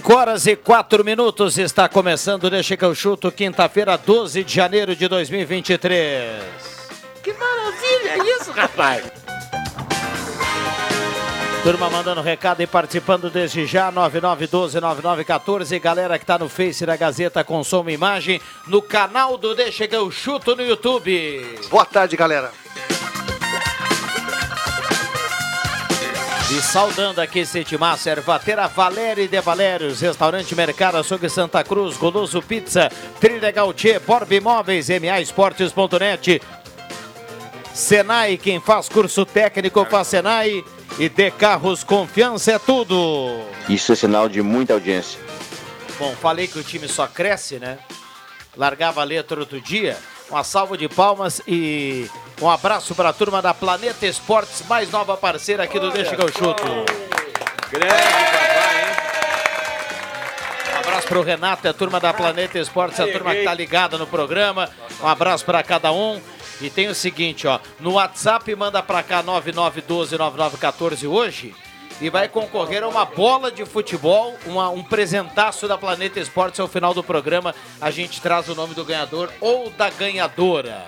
Cinco horas e quatro minutos está começando, deixa que eu chuto, quinta-feira, 12 de janeiro de 2023. Que maravilha isso, rapaz! Turma mandando recado e participando desde já, 9912-9914. Galera que está no Face da Gazeta Consome Imagem, no canal do Deixa que eu chuto no YouTube. Boa tarde, galera. E saudando aqui esse timaço, Ervatera Valéria de Valérios, Restaurante Mercado Açougue Santa Cruz, Goloso Pizza, Trilegal Tchê, Borb Imóveis, MA Esportes.net, Senai, quem faz curso técnico faz Senai e de Carros Confiança é tudo. Isso é sinal de muita audiência. Bom, falei que o time só cresce, né? Largava a letra outro dia. Uma salva de palmas e um abraço para a turma da Planeta Esportes, mais nova parceira aqui do Deixa que eu chuto. Grande papai, hein? Um abraço para o Renato e a turma da Planeta Esportes, a turma que tá ligada no programa. Um abraço para cada um. E tem o seguinte, ó, no WhatsApp manda para cá 99129914 hoje e vai concorrer a uma bola de futebol, uma- um presentaço da Planeta Esportes ao final do programa. A gente traz o nome do ganhador ou da ganhadora.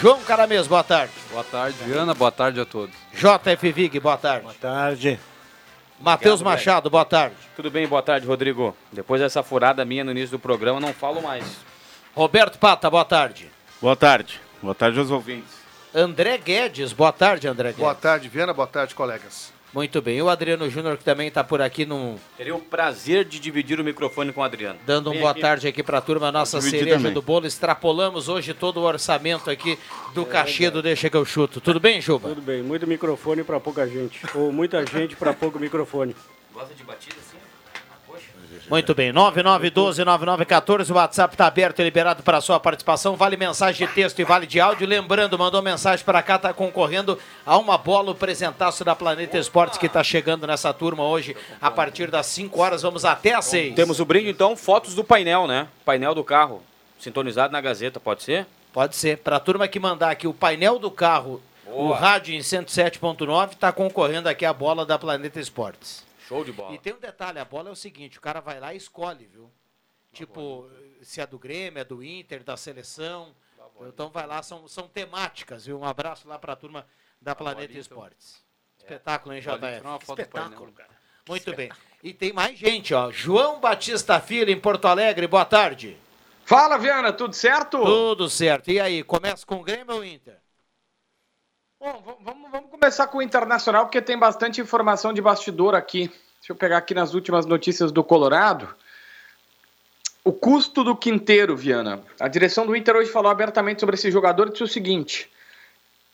João Caramês, boa tarde. Boa tarde, Viana. Boa tarde a todos. JF Vig, boa tarde. Boa tarde. Matheus Machado, boa tarde. Tudo bem, boa tarde, Rodrigo. Depois dessa furada minha no início do programa, não falo mais. Roberto Pata, boa tarde. Boa tarde. Boa tarde aos ouvintes. André Guedes, boa tarde, André Guedes. Boa tarde, Viana. Boa tarde, colegas. Muito bem. E o Adriano Júnior, que também está por aqui, num, Teria o prazer de dividir o microfone com o Adriano. dando um Vem boa aqui. tarde aqui para a turma, nossa cereja também. do bolo. Extrapolamos hoje todo o orçamento aqui do cachê do Deixa que eu chuto. Tudo bem, Juba? Tudo bem, muito microfone para pouca gente. Ou muita gente para pouco microfone. Gosta de batida assim? Muito bem. 9912-9914, o WhatsApp está aberto e liberado para sua participação. Vale mensagem de texto e vale de áudio. Lembrando, mandou mensagem para cá, está concorrendo a uma bola, o presentaço da Planeta Esportes que está chegando nessa turma hoje a partir das 5 horas. Vamos até às 6. Temos o brinde, então, fotos do painel, né? Painel do carro, sintonizado na Gazeta, pode ser? Pode ser. Para a turma que mandar aqui o painel do carro, o Boa. rádio em 107.9, está concorrendo aqui a bola da Planeta Esportes. Show de bola. E tem um detalhe, a bola é o seguinte, o cara vai lá e escolhe, viu? Tipo, se é do Grêmio, é do Inter, da seleção. Então vai lá, são, são temáticas, viu? Um abraço lá para a turma da Planeta Esportes. Espetáculo, hein, JF? Espetáculo, cara. Muito bem. E tem mais gente, ó. João Batista Filho, em Porto Alegre, boa tarde. Fala, Viana, tudo certo? Tudo certo. E aí, começa com o Grêmio ou Inter? Bom, vamos, vamos começar com o Internacional, porque tem bastante informação de bastidor aqui. Deixa eu pegar aqui nas últimas notícias do Colorado. O custo do Quinteiro, Viana. A direção do Inter hoje falou abertamente sobre esse jogador e disse o seguinte: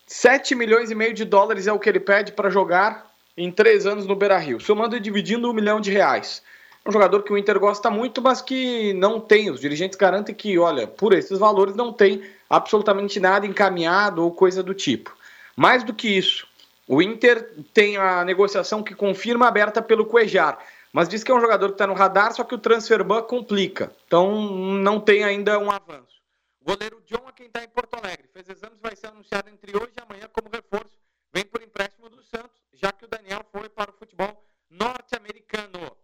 7 milhões e meio de dólares é o que ele pede para jogar em três anos no Beira Rio, somando e dividindo um milhão de reais. É um jogador que o Inter gosta muito, mas que não tem. Os dirigentes garantem que, olha, por esses valores não tem absolutamente nada encaminhado ou coisa do tipo. Mais do que isso, o Inter tem a negociação que confirma aberta pelo Cuejar, mas diz que é um jogador que está no radar, só que o transfer ban complica. Então não tem ainda um avanço. O goleiro John é quem está em Porto Alegre. Fez exames, vai ser anunciado entre hoje e amanhã como reforço. Vem por empréstimo do Santos, já que o Daniel foi para o futebol norte-americano.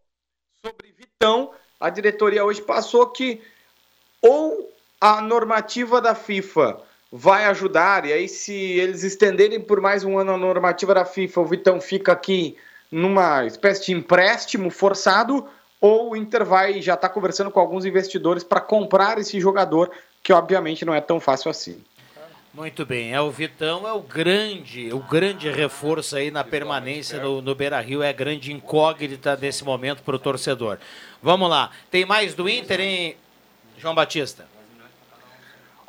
Sobre Vitão, a diretoria hoje passou que ou a normativa da FIFA vai ajudar, e aí se eles estenderem por mais um ano a normativa da FIFA, o Vitão fica aqui numa espécie de empréstimo forçado, ou o Inter vai já está conversando com alguns investidores para comprar esse jogador, que obviamente não é tão fácil assim. Muito bem, é o Vitão é o grande, o grande reforço aí na permanência no, no Beira Rio, é a grande incógnita desse momento para o torcedor. Vamos lá, tem mais do Inter, hein, João Batista?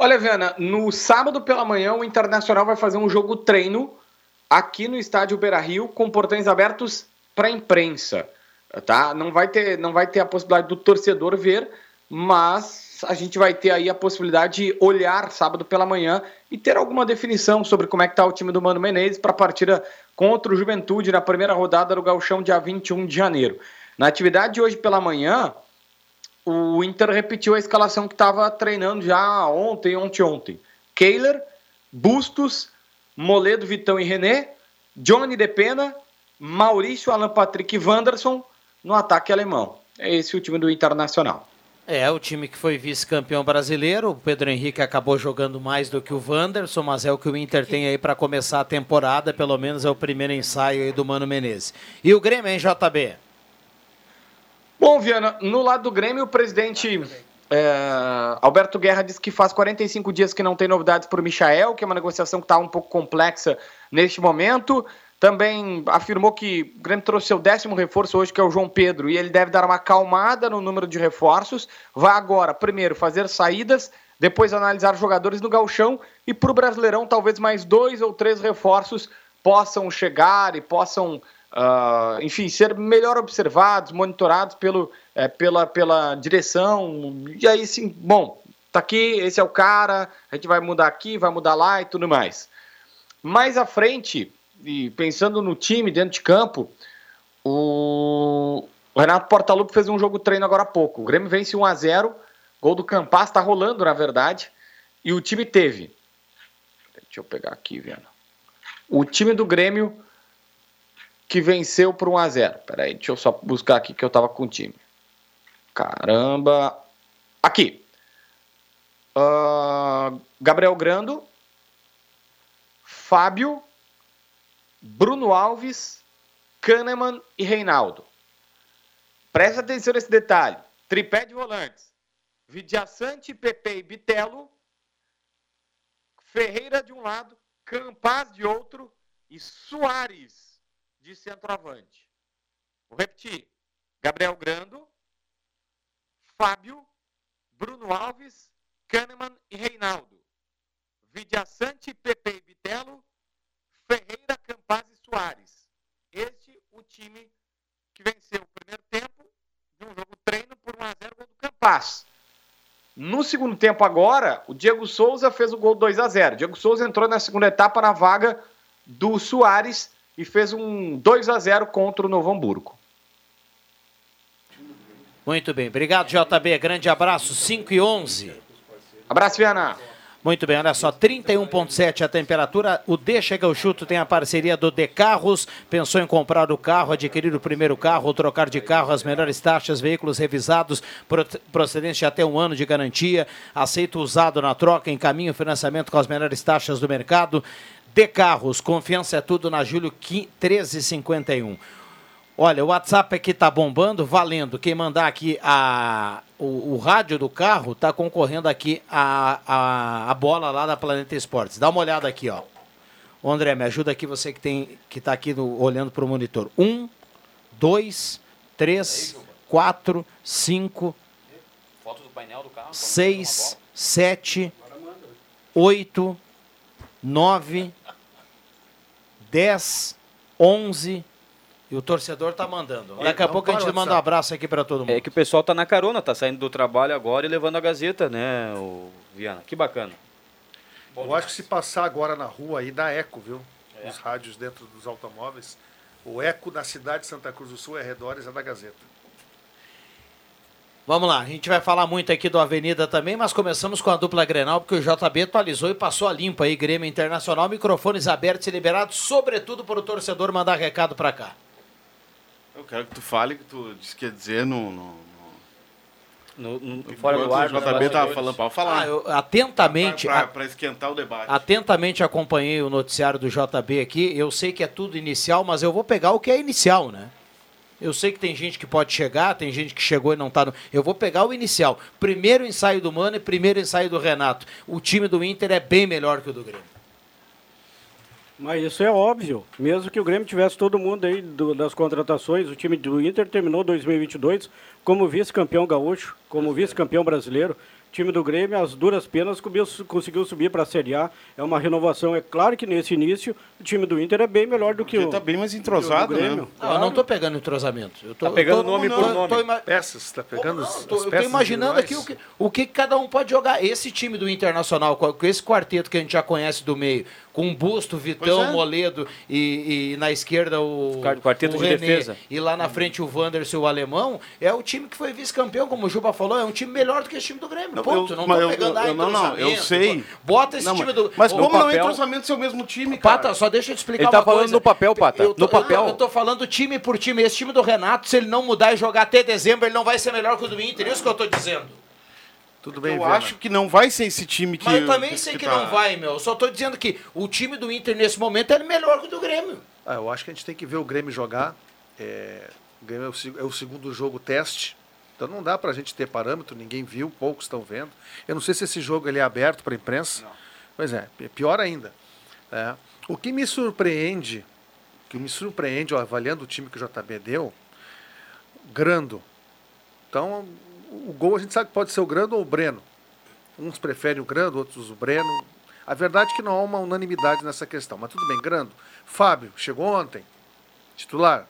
Olha, Viana, no sábado pela manhã o Internacional vai fazer um jogo treino aqui no estádio Beira Rio com portões abertos para a imprensa, tá? Não vai ter, não vai ter a possibilidade do torcedor ver, mas a gente vai ter aí a possibilidade de olhar sábado pela manhã e ter alguma definição sobre como é que está o time do Mano Menezes para a partida contra o Juventude na primeira rodada do Gauchão, dia 21 de janeiro. Na atividade de hoje pela manhã, o Inter repetiu a escalação que estava treinando já ontem, ontem, ontem. Kehler, Bustos, Moledo, Vitão e René, Johnny De Pena, Maurício, Alan Patrick e Wanderson no ataque alemão. É esse o time do Internacional. É, o time que foi vice-campeão brasileiro, o Pedro Henrique acabou jogando mais do que o Wanderson, mas é o que o Inter tem aí para começar a temporada, pelo menos é o primeiro ensaio aí do Mano Menezes. E o Grêmio, hein, JB? Bom, Viana, no lado do Grêmio, o presidente é, Alberto Guerra disse que faz 45 dias que não tem novidades para o Michael, que é uma negociação que está um pouco complexa neste momento. Também afirmou que o Grêmio trouxe seu décimo reforço hoje, que é o João Pedro, e ele deve dar uma acalmada no número de reforços. Vai agora, primeiro, fazer saídas, depois analisar jogadores no galchão e para o Brasileirão, talvez mais dois ou três reforços possam chegar e possam, uh, enfim, ser melhor observados, monitorados pelo, é, pela, pela direção. E aí sim, bom, tá aqui, esse é o cara, a gente vai mudar aqui, vai mudar lá e tudo mais. Mais à frente e pensando no time dentro de campo, o, Renato Portaluppi fez um jogo treino agora há pouco. O Grêmio vence 1 a 0 gol do Campas, está rolando na verdade, e o time teve. Deixa eu pegar aqui, Viana. O time do Grêmio que venceu por 1 a 0 Peraí, deixa eu só buscar aqui que eu tava com o time. Caramba. Aqui. Uh, Gabriel Grando, Fábio, Bruno Alves, Kahneman e Reinaldo. Preste atenção nesse detalhe. Tripé de volantes. Vidiaçante, Pepe e Bitelo. Ferreira de um lado, Campaz de outro e Soares de centroavante. Vou repetir. Gabriel Grando, Fábio, Bruno Alves, Kahneman e Reinaldo. Vidiaçante, Pepe e Bitelo, Ferreira, Campaz e Soares. Este o time que venceu o primeiro tempo de um jogo treino por 1 a 0 gol do Campaz. No segundo tempo agora, o Diego Souza fez o gol 2 a 0. Diego Souza entrou na segunda etapa na vaga do Soares e fez um 2 a 0 contra o Novo Hamburgo. Muito bem, obrigado JB, grande abraço, 5 e 11. Abraço, Viana. Muito bem, olha só, 31,7 a temperatura. O Deixa que eu chuto tem a parceria do De Carros. Pensou em comprar o carro, adquirir o primeiro carro ou trocar de carro, as melhores taxas, veículos revisados, procedentes de até um ano de garantia. Aceito usado na troca, encaminho financiamento com as melhores taxas do mercado. De Carros, confiança é tudo na Júlio 1351. Olha, o WhatsApp aqui tá bombando, valendo. Quem mandar aqui a, o, o rádio do carro tá concorrendo aqui a, a, a, bola lá da Planeta Esportes. Dá uma olhada aqui, ó. Ô André, me ajuda aqui, você que tem que tá aqui no, olhando para o monitor. Um, dois, três, quatro, cinco, Foto do painel do carro, seis, sete, oito, nove, dez, onze e o torcedor tá mandando. Daqui a pouco a gente manda um abraço aqui para todo mundo. É que o pessoal tá na carona, tá saindo do trabalho agora e levando a Gazeta, né, o Viana? Que bacana. Bom, Eu acho que se passar agora na rua aí dá eco, viu? É. Os rádios dentro dos automóveis. O eco da cidade de Santa Cruz do Sul e arredores é da Gazeta. Vamos lá, a gente vai falar muito aqui do Avenida também, mas começamos com a dupla Grenal, porque o JB atualizou e passou a limpo aí, Grêmio Internacional, microfones abertos e liberados, sobretudo para o torcedor mandar recado para cá. Eu quero que tu fale que tu disse que ia dizer no, no, No, no, fora do ar, o JB tava bastidores. falando, pode falar. Ah, eu atentamente, Pra, a- pra esquentar o debate. atentamente acompanhei o noticiário do JB aqui. Eu sei que é tudo inicial, mas eu vou pegar o que é inicial, né? Eu sei que tem gente que pode chegar, tem gente que chegou e não tá no. Eu vou pegar o inicial. Primeiro ensaio do Mano e primeiro ensaio do Renato. O time do Inter é bem melhor que o do Grêmio. Mas isso é óbvio. Mesmo que o Grêmio tivesse todo mundo aí do- das contratações, o time do Inter terminou 2022 como vice-campeão gaúcho, como vice-campeão brasileiro. O time do Grêmio, às duras penas, conseguiu subir para a Série A. É uma renovação. É claro que nesse início o time do Inter é bem melhor do que Porque o. tá bem mais do entrosado, né? Grêmio. Não, eu não tô pegando entrosamento. Eu tô, Tá pegando tô- nome tô- por nome. tô ima- Peças, tá pegando Não, as, eu tô, eu peças imaginando aqui o que, o que cada um pode jogar. Esse time do Internacional, com esse quarteto que a gente já conhece do meio, com Busto, Vitão, é. Moledo e, e na esquerda o, Quar- quarteto o de René, defesa. E lá na frente o Wanderson e o Alemão, é o time que foi vice-campeão, como o Juba falou, é um time melhor do que esse time do Grêmio. Não, Ponto. eu- não tô eu- pegando eu- ah, eu- não, não, eu sei. Bota esse Não, time do. mas como não é papel- entrosamento se é o mesmo time, cara? Pata, só deixa eu te explicar Ele tá uma falando coisa. no papel, Pata, tô, no papel. Eu tô falando time por time. Esse time do Renato, se ele não mudar e jogar até dezembro, ele não vai ser melhor que o do Inter. Isso que eu tô dizendo. Tudo bem, eu Viana. acho que não vai ser esse time que... Mas eu também sei que tá- não vai, meu. Eu só tô dizendo que o time do Inter nesse momento é melhor que o do Grêmio. Ah, eu acho que a gente tem que ver o Grêmio jogar. É, o Grêmio é o, é o segundo jogo teste. Então não dá pra gente ter parâmetro, ninguém viu, poucos estão vendo. Eu não sei se esse jogo ele é aberto para imprensa. Pois é, pi- pior ainda. É, o que me surpreende, que me surpreende, ó, avaliando o time que o JB deu, Grando. Então, o gol a gente sabe que pode ser o Grando ou o Breno. Uns preferem o Grando, outros o Breno. A verdade é que não há uma unanimidade nessa questão, mas tudo bem, Grando. Fábio, chegou ontem, titular.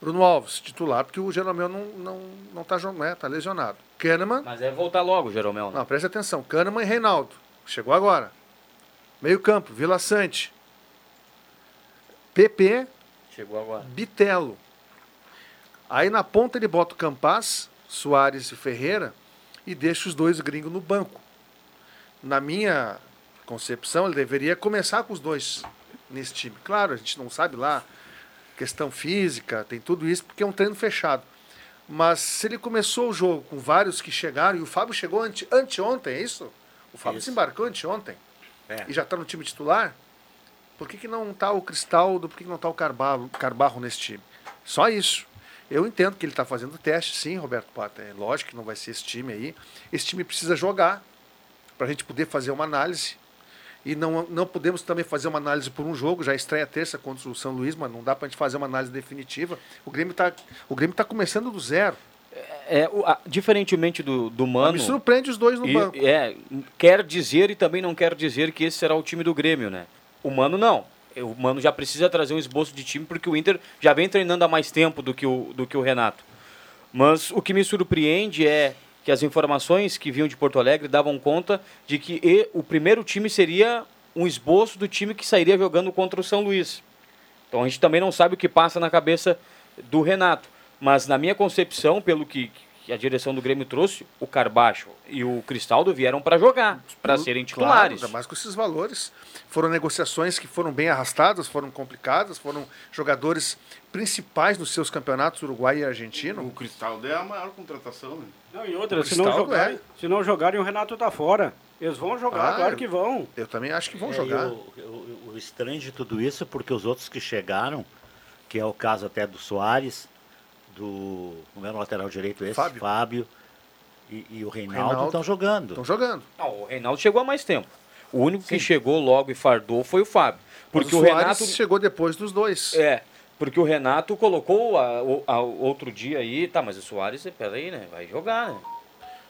Bruno Alves, titular, porque o Jeromel não, não, não tá, né, tá lesionado. Kahneman, Mas é voltar logo, Jeromel. né? não, preste atenção, Kahneman e Reinaldo, chegou agora. Meio campo, Vila Sante. PP, Chegou agora. Bitelo. Aí na ponta ele bota o Campas, Soares e Ferreira e deixa os dois gringos no banco. Na minha concepção, ele deveria começar com os dois nesse time. Claro, a gente não sabe lá, questão física, tem tudo isso, porque é um treino fechado. Mas se ele começou o jogo com vários que chegaram, e o Fábio chegou ante, anteontem, é isso? O Fábio Isso. desembarcou anteontem É. e já está no time titular. Por que, que não está o Cristaldo, por que, que não está o Carbarro, Carbarro nesse time? Só isso. Eu entendo que ele está fazendo teste, sim, Roberto Pata. É lógico que não vai ser esse time aí. Esse time precisa jogar para a gente poder fazer uma análise. E não, não podemos também fazer uma análise por um jogo, já estreia terça contra o São Luís, mas não dá para a gente fazer uma análise definitiva. O Grêmio está tá começando do zero. É, o- a- diferentemente do, do Mano. Me surpreende os dois no e- banco. É, quer dizer e também não quer dizer que esse será o time do Grêmio, né? O Mano não. O Mano já precisa trazer um esboço de time porque o Inter já vem treinando há mais tempo do que o, do que o Renato. Mas o que me surpreende é que as informações que vinham de Porto Alegre davam conta de que e- o primeiro time seria um esboço do time que sairia jogando contra o São Luís. Então a gente também não sabe o que passa na cabeça do Renato. Mas na minha concepção, pelo que, que a direção do Grêmio trouxe, o Carbacho e o Cristaldo vieram para jogar, para serem Claro, titulares. ainda mais com esses valores. Foram negociações que foram bem arrastadas, foram complicadas, foram jogadores principais nos seus campeonatos Uruguai e Argentino. O Cristaldo é a maior contratação, né? Não, e outra, se não, jogarem, é. se não jogarem, o Renato tá fora. Eles vão jogar, Ah, claro eu- que vão. Eu também acho que vão É, jogar. O, o- o estranho de tudo isso é porque os outros que chegaram, que é o caso até do Soares, do. Como era o lateral direito esse? Fábio. e, e o Reinaldo estão jogando. Estão jogando. Não, o Reinaldo chegou há mais tempo. O único que chegou logo e fardou foi o Fábio. Porque o o, Renato. chegou depois dos dois. É, porque o Renato colocou a, o- a- outro dia aí, tá, mas o Soares, peraí, né? Vai jogar, né?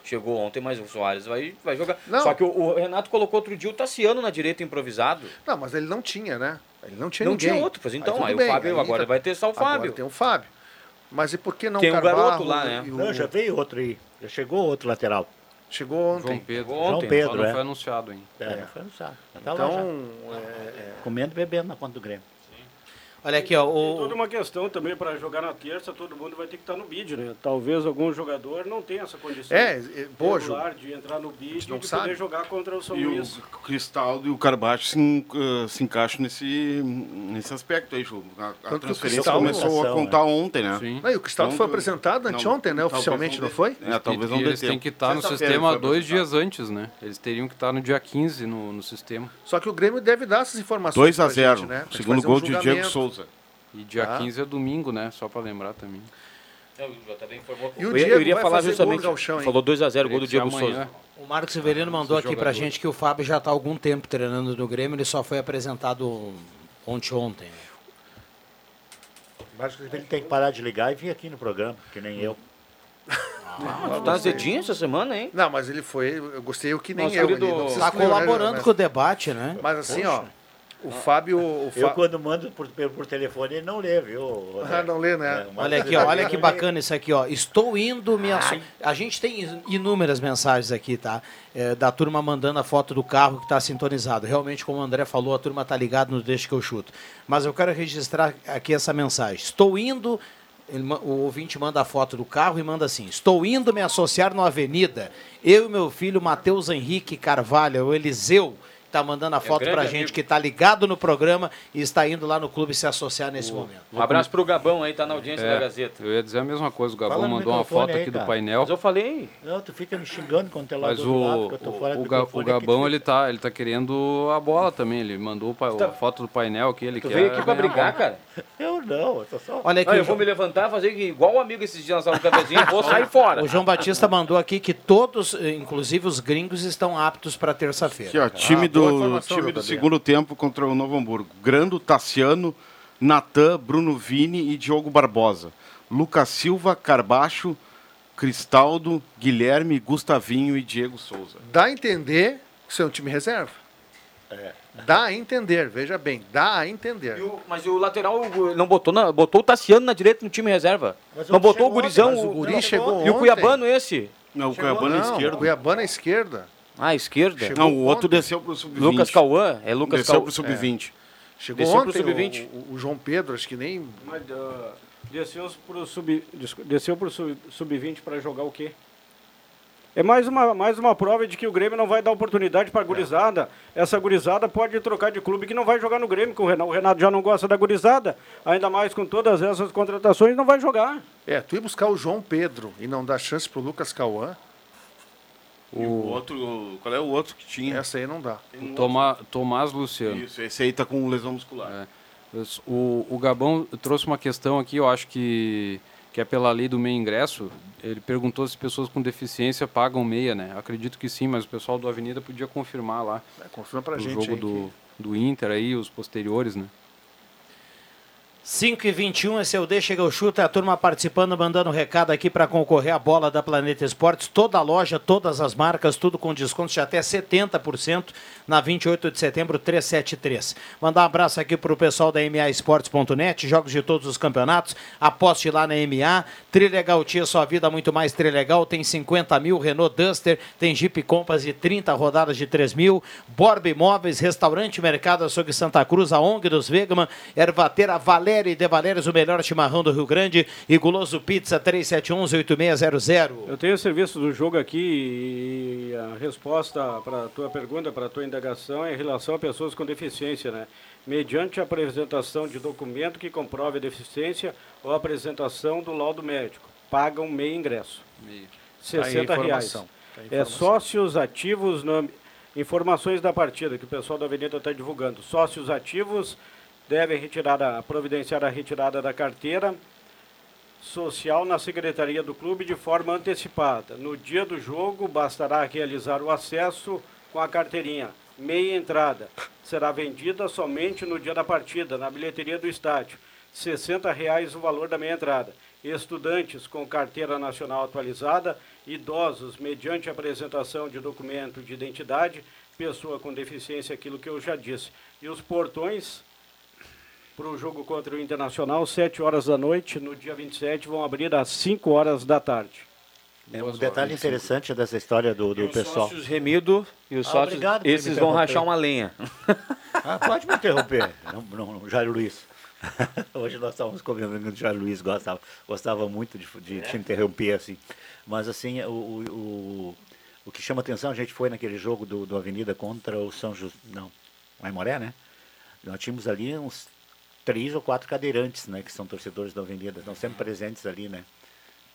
Chegou ontem, mas o Soares vai, vai jogar. Não. Só que o, o Renato colocou outro dia o Tassiano na direita improvisado. Não, mas ele não tinha, né? Ele não tinha Não ninguém. tinha outro, pois então, tudo aí o Fábio agora vai testar o Agora Fábio. tem o Fábio. Mas e por que não Tem o Carvalho garoto lá, né? e o- Não, já veio outro aí. Já chegou outro lateral. Chegou ontem. João Pedro. Chegou João ontem. Pedro, Só não é. foi anunciado ainda. É, não foi anunciado. Já tá lá já. Então, é, é, Comendo e bebendo na conta do Grêmio. Olha aqui, ó. Tem O, toda uma questão também para jogar na terça, todo mundo vai ter que estar no bid, né? Talvez algum jogador não tenha essa condição É, é, boa, regular de entrar no bid e de sabe. poder jogar contra o São E o Luís. Cristaldo e o Carbacho se, eh, se encaixam nesse, nesse aspecto aí, Ju. A, a o transferência começou a contar ontem, né? Sim. Não, e o Cristaldo Então, foi apresentado anteontem, né? Oficialmente, não não foi? É, talvez e, não e dê eles têm que estar no Sexta-feira sistema dois dias antes, né? Eles teriam que estar no dia 15 no, no sistema. Só que o Grêmio deve dar essas informações 2 a pra 0 gente, né? Pra gente Segundo um gol de Diego julgamento. Souza. E dia Tá. 15 é domingo, né? Só pra lembrar também. Eu, eu. E eu, Diego eu iria vai falar justamente. hein? falou 2x0 gol do Diego ser Souza. amanhã. o Marcos Severino mandou Esse aqui pra jogador. gente que o Fábio já tá há algum tempo treinando no Grêmio, ele só foi apresentado ontem ontem. Mas ele tem que parar de ligar e vir aqui no programa, que nem eu. Tu tá azedinho essa semana, hein? Não, mas ele foi, eu gostei o que nem Nosso eu. querido- ele não se Tá né, colaborando com o debate, né? Mas assim, ó, o Fábio... O Eu, Fá- quando mando por, por telefone, ele não lê, viu? Ah, não lê, né? É, Olha aqui, ó, olha que bacana isso aqui, ó. Estou indo me assu- A gente tem inúmeras mensagens aqui, tá? É, da turma mandando a foto do carro que está sintonizado. Realmente, como o André falou, a turma tá ligada no Deixa que eu chuto. Mas eu quero registrar aqui essa mensagem. Estou indo. ele o ouvinte manda a foto do carro e manda assim: Estou indo me associar no Avenida. Eu e meu filho Matheus Henrique Carvalho, o Eliseu, está mandando a foto grande pra gente amigo. que está ligado no programa e está indo lá no clube se associar nesse momento. Um abraço pro Gabão aí, tá na audiência da Gazeta. É, eu ia dizer a mesma coisa. O Gabão Fala mandou uma foto aí, aqui cara. do painel. Mas eu falei. Não, tu fica me xingando quando tu é lá Mas do outro lado, o, que eu tô fora o, do Ga- o Gabão, tu ele tá, ele tá querendo a bola também. Ele mandou o pa- a foto do painel aqui. Ele Tu quer veio aqui pra ganhar a brigar, bola. cara. Eu não, eu tô só... Olha aqui, Não, o eu vou me levantar, fazer igual o amigo esses dias na sala do cafezinho, vou sair fora. O João Batista mandou aqui que todos, eh, inclusive os gringos, estão aptos para terça-feira. Aqui, ó, time Ah, boa do, time do segundo tempo contra o Novo Hamburgo. Grando, Tassiano, Natan, Bruno Vini e Diogo Barbosa. Lucas Silva, Carbacho, Cristaldo, Guilherme, Gustavinho e Diego Souza. Dá a entender que isso é um time reserva. Dá a entender, veja bem, dá a entender. E o- mas o lateral o- não botou, na, botou o Tassiano na direita no time reserva. Mas não o botou o gurizão. ontem, Mas o o- guri chegou E o ontem. Cuiabano esse? Não, o Chegou- Cuiabano é Não, esquerdo. Cuiabana à esquerda. Ah, esquerda. Chegou Não, o outro ontem. desceu pro sub-20. Lucas Cauã? É Lucas Desceu Cauã. pro sub-20. Chegou Desceu ontem sub-20. o, o- o João Pedro, acho que nem... Mas, ah, desceu pro sub, desculpa, desceu pro sub- sub-20 para jogar o quê? É mais uma, mais uma prova de que o Grêmio não vai dar oportunidade para a gurizada. Essa gurizada pode trocar de clube que não vai jogar no Grêmio, que o Renato, o Renato já não gosta da gurizada. Ainda mais com todas essas contratações, não vai jogar. É, tu ir buscar o João Pedro e não dar chance pro Lucas Cauã, E o outro, qual é o outro que tinha? essa aí não dá. O Toma, Tomás Luciano. Isso, esse aí tá com lesão muscular. É. O, o Gabão trouxe uma questão aqui, eu acho que, que é pela lei do meio ingresso. Ele perguntou se pessoas com deficiência pagam meia, né? Acredito que sim, mas o pessoal do Avenida podia confirmar lá. É, confirma pra o gente jogo aí do, do Inter aí, os posteriores, né? 5 e 21 esse é o Deixa que eu chuto, é a turma participando, mandando recado aqui para concorrer à bola da Planeta Esportes. Toda a loja, todas as marcas, tudo com descontos de até 70% na 28 de setembro 373. Mandar um abraço aqui para o pessoal da MA Esportes.net, jogos de todos os campeonatos. Aposte lá na MA. Trilegal Tia, sua vida muito mais Trilegal. Tem 50 mil, Renault Duster, tem Jeep Compass de 30 rodadas de 3 mil. Borba Imóveis, Restaurante Mercado Açougue Santa Cruz, a ONG dos Vegman, Ervateira Valéria e De Valérios, o melhor chimarrão do Rio Grande e Guloso Pizza 3711-8600. Eu tenho o serviço do jogo aqui e a resposta para a tua pergunta, para a tua indagação é em relação a pessoas com deficiência, né? Mediante a apresentação de documento que comprove a deficiência ou a apresentação do laudo médico. Pagam meio ingresso. Meio. R$ Tá aí a 60 reais. Tá É sócios ativos, no, informações da partida que o pessoal da Avenida está divulgando. Sócios ativos devem retirar a, providenciar a retirada da carteira social na secretaria do clube de forma antecipada. No dia do jogo, bastará realizar o acesso com a carteirinha. Meia entrada. Será vendida somente no dia da partida, na bilheteria do estádio. 60 reais o valor da meia entrada. Estudantes com carteira nacional atualizada, idosos mediante apresentação de documento de identidade, pessoa com deficiência, aquilo que eu já disse. E os portões para o jogo contra o Internacional, 7 horas da noite, no dia 27, vão abrir às 5 horas da tarde. É um detalhe interessante dessa história do, do Os pessoal. sócios remido e os Ah, sócios, esses vão rachar uma lenha. Ah, pode me interromper, não, não, não, Jair Luiz. Hoje nós estávamos comemorando que o Jorge Luiz gostava, gostava muito de, de te interromper assim. Mas assim, o, o, o, o que chama atenção, a gente foi naquele jogo do, do Avenida contra o São José. Não, o Aimoré, né? Nós tínhamos ali uns três ou quatro cadeirantes, né? Que são torcedores da Avenida, estão sempre presentes ali, né?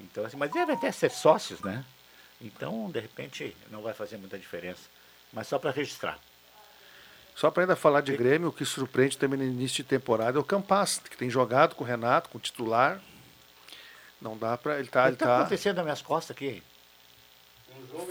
Então, assim, mas devem até ser sócios, né? Então, de repente, não vai fazer muita diferença. Mas só para registrar. Só para ainda falar de Grêmio, o que surpreende também no início de temporada é o Campas, que tem jogado com o Renato, com o titular. Não dá para. Ele tá. O que está tá acontecendo nas minhas costas aqui?